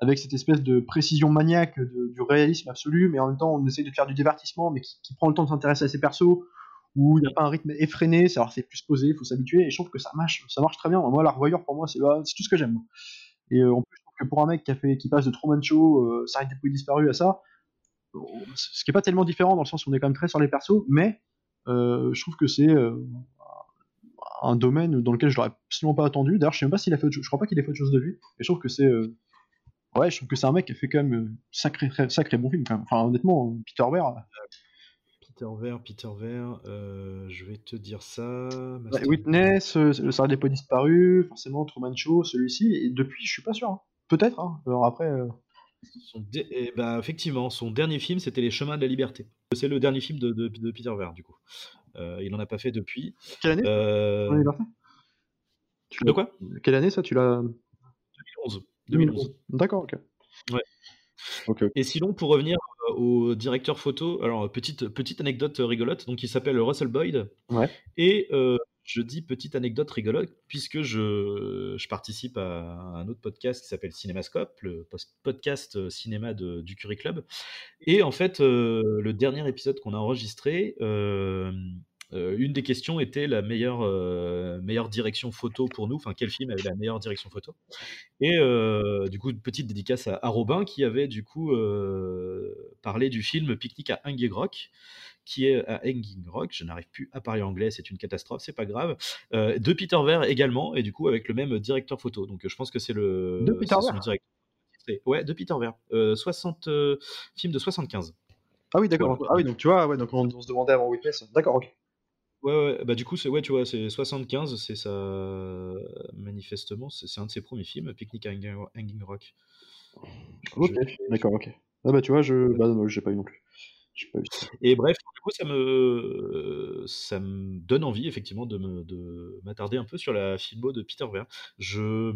avec cette espèce de précision maniaque, du réalisme absolu, mais en même temps, on essaie de faire du divertissement, mais qui, prend le temps de s'intéresser à ses persos, où il n'y a pas un rythme effréné, c'est plus posé, il faut s'habituer, et je trouve que ça marche, ça marche très bien. Moi, la revoyeur, pour moi, c'est tout ce que j'aime. Et euh, en plus, je trouve que pour un mec qui, passe de Truman Show, euh, ça plus disparu à ça, euh, ce qui est pas tellement différent dans le sens où on est quand même très sur les persos, mais euh, je trouve que c'est un domaine dans lequel je l'aurais absolument pas attendu. D'ailleurs, je sais même pas s'il a fait autre chose, je crois pas qu'il ait fait autre chose de vue, et je trouve que c'est ouais, je trouve que c'est un mec qui a fait quand même sacré, sacré bon film. Quand même. Enfin, honnêtement, Peter Weir, Peter Ver, Peter Ver, euh, je vais te dire ça. Witness, euh, le Sarah des pas disparu, forcément Truman Show, celui-ci, et depuis, je suis pas sûr. Hein. Peut-être, hein. alors après. Euh. Eh ben, effectivement, son dernier film, c'était Les Chemins de la Liberté. C'est le dernier film de, de, Peter Ver, du coup. il en a pas fait depuis. Quelle année? De quoi? Quelle année ça? Tu l'as 2011. 2011. D'accord, ok. Ouais. Et sinon, pour revenir euh, au directeur photo, alors petite, petite anecdote rigolote, donc il s'appelle Russell Boyd. Ouais. Et euh, je dis petite anecdote rigolote puisque je, je participe à un autre podcast qui s'appelle Cinémascope, le podcast euh, cinéma de, du Curie Club. Et en fait, le dernier épisode qu'on a enregistré, euh, une des questions était la meilleure, euh, meilleure direction photo pour nous, enfin quel film avait la meilleure direction photo? Et euh, du coup, une petite dédicace à, Robin qui avait du coup parlé du film Picnic à Hanging Rock, qui est à Hanging Rock, je n'arrive plus à parler anglais, c'est une catastrophe, c'est pas grave, de Peter Ver également, et du coup avec le même directeur photo. Donc je pense que c'est le, de Peter Ouais, de Peter Ver. 60 film de 75. Ah oui, d'accord. Ah oui, donc tu vois, ouais, donc on, on se demandait avant Witness. D'accord, ok. Ouais, ouais, bah du coup, c'est ouais, tu vois, c'est 75, c'est ça. Manifestement, c'est c'est un de ses premiers films, Picnic à Hanging Hanging Rock. Ok, Je- d'accord, ok. Ah bah tu vois, je. Bah non, j'ai pas eu non plus. J'ai pas eu ça. Et bref, du coup, ça me, ça me donne envie, effectivement, de me, de m'attarder un peu sur la filmo de Peter Ver. Je,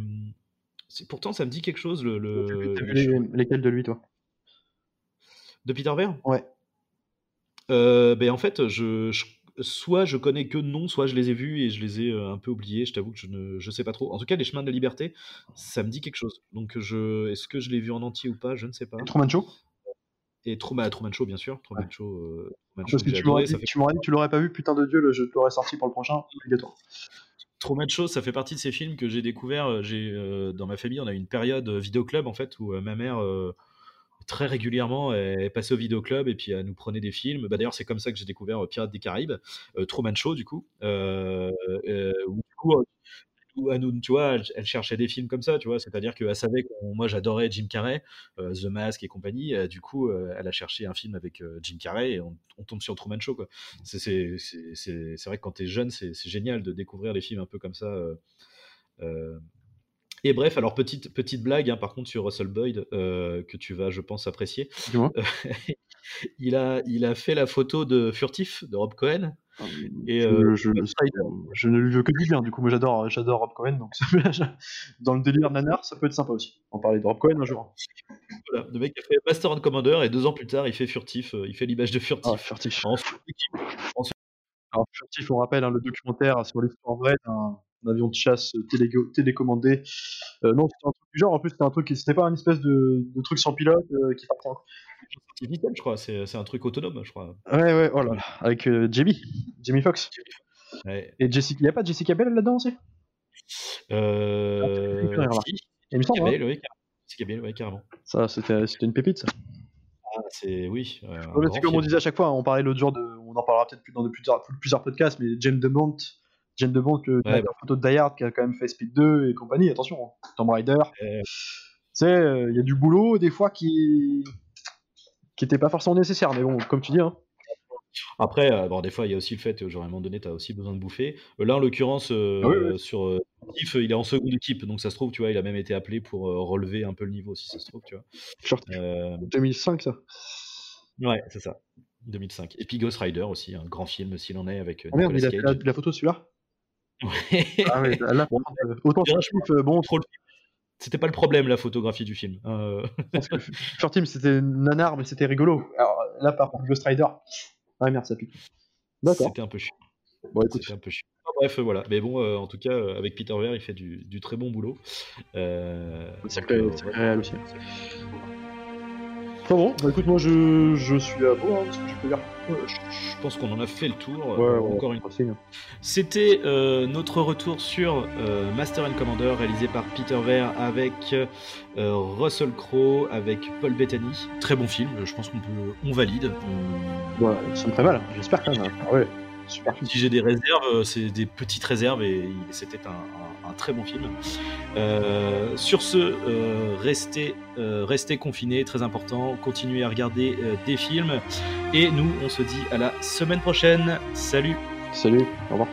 c'est, pourtant, ça me dit quelque chose, le, le- T'as vu les lesquels de lui, toi? De Peter Ver. Ouais. Euh, ben en fait, je, je- soit je connais que de nom, soit je les ai vus et je les ai euh, un peu oubliés. Je t'avoue que je ne je sais pas trop. En tout cas, les chemins de la liberté, ça me dit quelque chose. Donc, je, est-ce que je l'ai vu en entier ou pas? Je ne sais pas. Et Truman Show? Et Truman, Truman Show, bien sûr. Truman Show, euh, Truman Show Parce que j'ai tu m'aurais dit, fait tu dit l'aurais pas vu, putain de dieu, le- je te l'aurais sorti pour le prochain, obligatoire. Truman Show, ça fait partie de ces films que j'ai découvert. euh, J'ai euh, dans ma famille, on a eu une période vidéoclub en fait où ma mère très régulièrement elle passait au vidéoclub et puis elle nous prenait des films. Bah, D'ailleurs, c'est comme ça que j'ai découvert euh, Pirates des Caraïbes, euh, Truman Show du coup. Euh, euh, du coup, euh, tu vois, elle, cherchait des films comme ça, tu vois. C'est-à-dire qu'elle savait que moi j'adorais Jim Carrey, euh, The Mask et compagnie. euh, du coup, euh, elle a cherché un film avec euh, Jim Carrey et on, tombe sur Truman Show. C'est vrai que quand t'es jeune, c'est génial de découvrir des films un peu comme ça. Euh, euh, et bref, alors petite, petite blague hein, par contre sur Russell Boyd euh, que tu vas, je pense, apprécier. Dis-moi. il, a, il a fait la photo de Furtif de Rob Cohen. Et, je, euh, je, je ne lui veux que du bien, du coup, moi j'adore, j'adore Rob Cohen, donc dans le délire nanar, ça peut être sympa aussi. On parlait de Rob Cohen un jour. Voilà, le mec a fait Master and Commander et deux ans plus tard, il fait Furtif. euh, il fait l'image de Furtif. Ah, furtif. En- Alors, furtif, on rappelle hein, le documentaire sur l'histoire vraie d'un d'un avion de chasse télégo- télécommandé. Euh, non, c'était un truc du genre, en plus, c'était un truc c'était pas un espèce de, de truc sans pilote euh, qui partait en. artificiel, je crois. C'est un truc autonome, je crois. Ouais, ouais, oh là là, avec euh, Jamie, Jamie Foxx. Ouais. Et Jessica, il y a pas Jessica Bell là-dedans aussi? Euh, Ah, c'est si, Il me semble, Jessica hein. Biel, oui. Jessica oui, carrément. Ça, c'était une pépite, ça. Ah, c'est oui. euh, un Ouais, c'est comme on disait à chaque fois, on parlait l'autre jour de, on en parlera peut-être plus dans de plusieurs, plusieurs podcasts, mais James DeMont, James DeMont, le Ouais, la photo de Die Hard qui a quand même fait Speed 2 et compagnie, attention, hein. Tomb Raider. Euh, Tu sais, euh, il y a du boulot des fois qui qui était pas forcément nécessaire, mais bon, comme tu dis, hein. Après, euh, bon, des fois, il y a aussi le fait, genre, à un moment donné, tu as aussi besoin de bouffer. Là, en l'occurrence, euh, Ah oui, oui. sur euh, il est en seconde équipe, donc ça se trouve, tu vois, il a même été appelé pour relever un peu le niveau, si ça se trouve, tu vois. Short Euh, 2005, ça. ouais, c'est ça. 2005. Et puis Ghost Rider aussi, un grand film, s'il en est, avec Oh merde, il a la, la photo celui-là. Ah ouais, là, euh, autant Furtif, euh, bon, Trop le- C'était pas le problème, la photographie du film. Euh, parce que Furtif c'était nanar, mais c'était rigolo. Alors là, par contre, Ghost Rider. Ah merde, ça pique. D'accord. C'était un peu chiant. Bon, écoute, C'était un peu chiant. Ah, bref, voilà. Mais bon, euh, en tout cas, euh, avec Peter Weir, il fait du, du très bon boulot. C'est réel aussi. Enfin bon, bah écoute, moi je, je suis à bout, hein, ce que je peux dire. je je pense qu'on en a fait le tour. Ouais, euh, ouais, encore une signe. C'était euh, notre retour sur euh, Master and Commander réalisé par Peter Ver avec euh, Russell Crowe, avec Paul Bettany. Très bon film, je pense qu'on peut, on valide. On- Ouais, ça me ferait mal, j'espère quand même. Ah ouais, super film. Si j'ai des réserves, euh, c'est des petites réserves et c'était un, un- un très bon film. Euh, sur ce, euh, restez, euh, restez confinés, très important. Continuez à regarder euh, des films et nous, on se dit à la semaine prochaine. Salut. Salut, au revoir.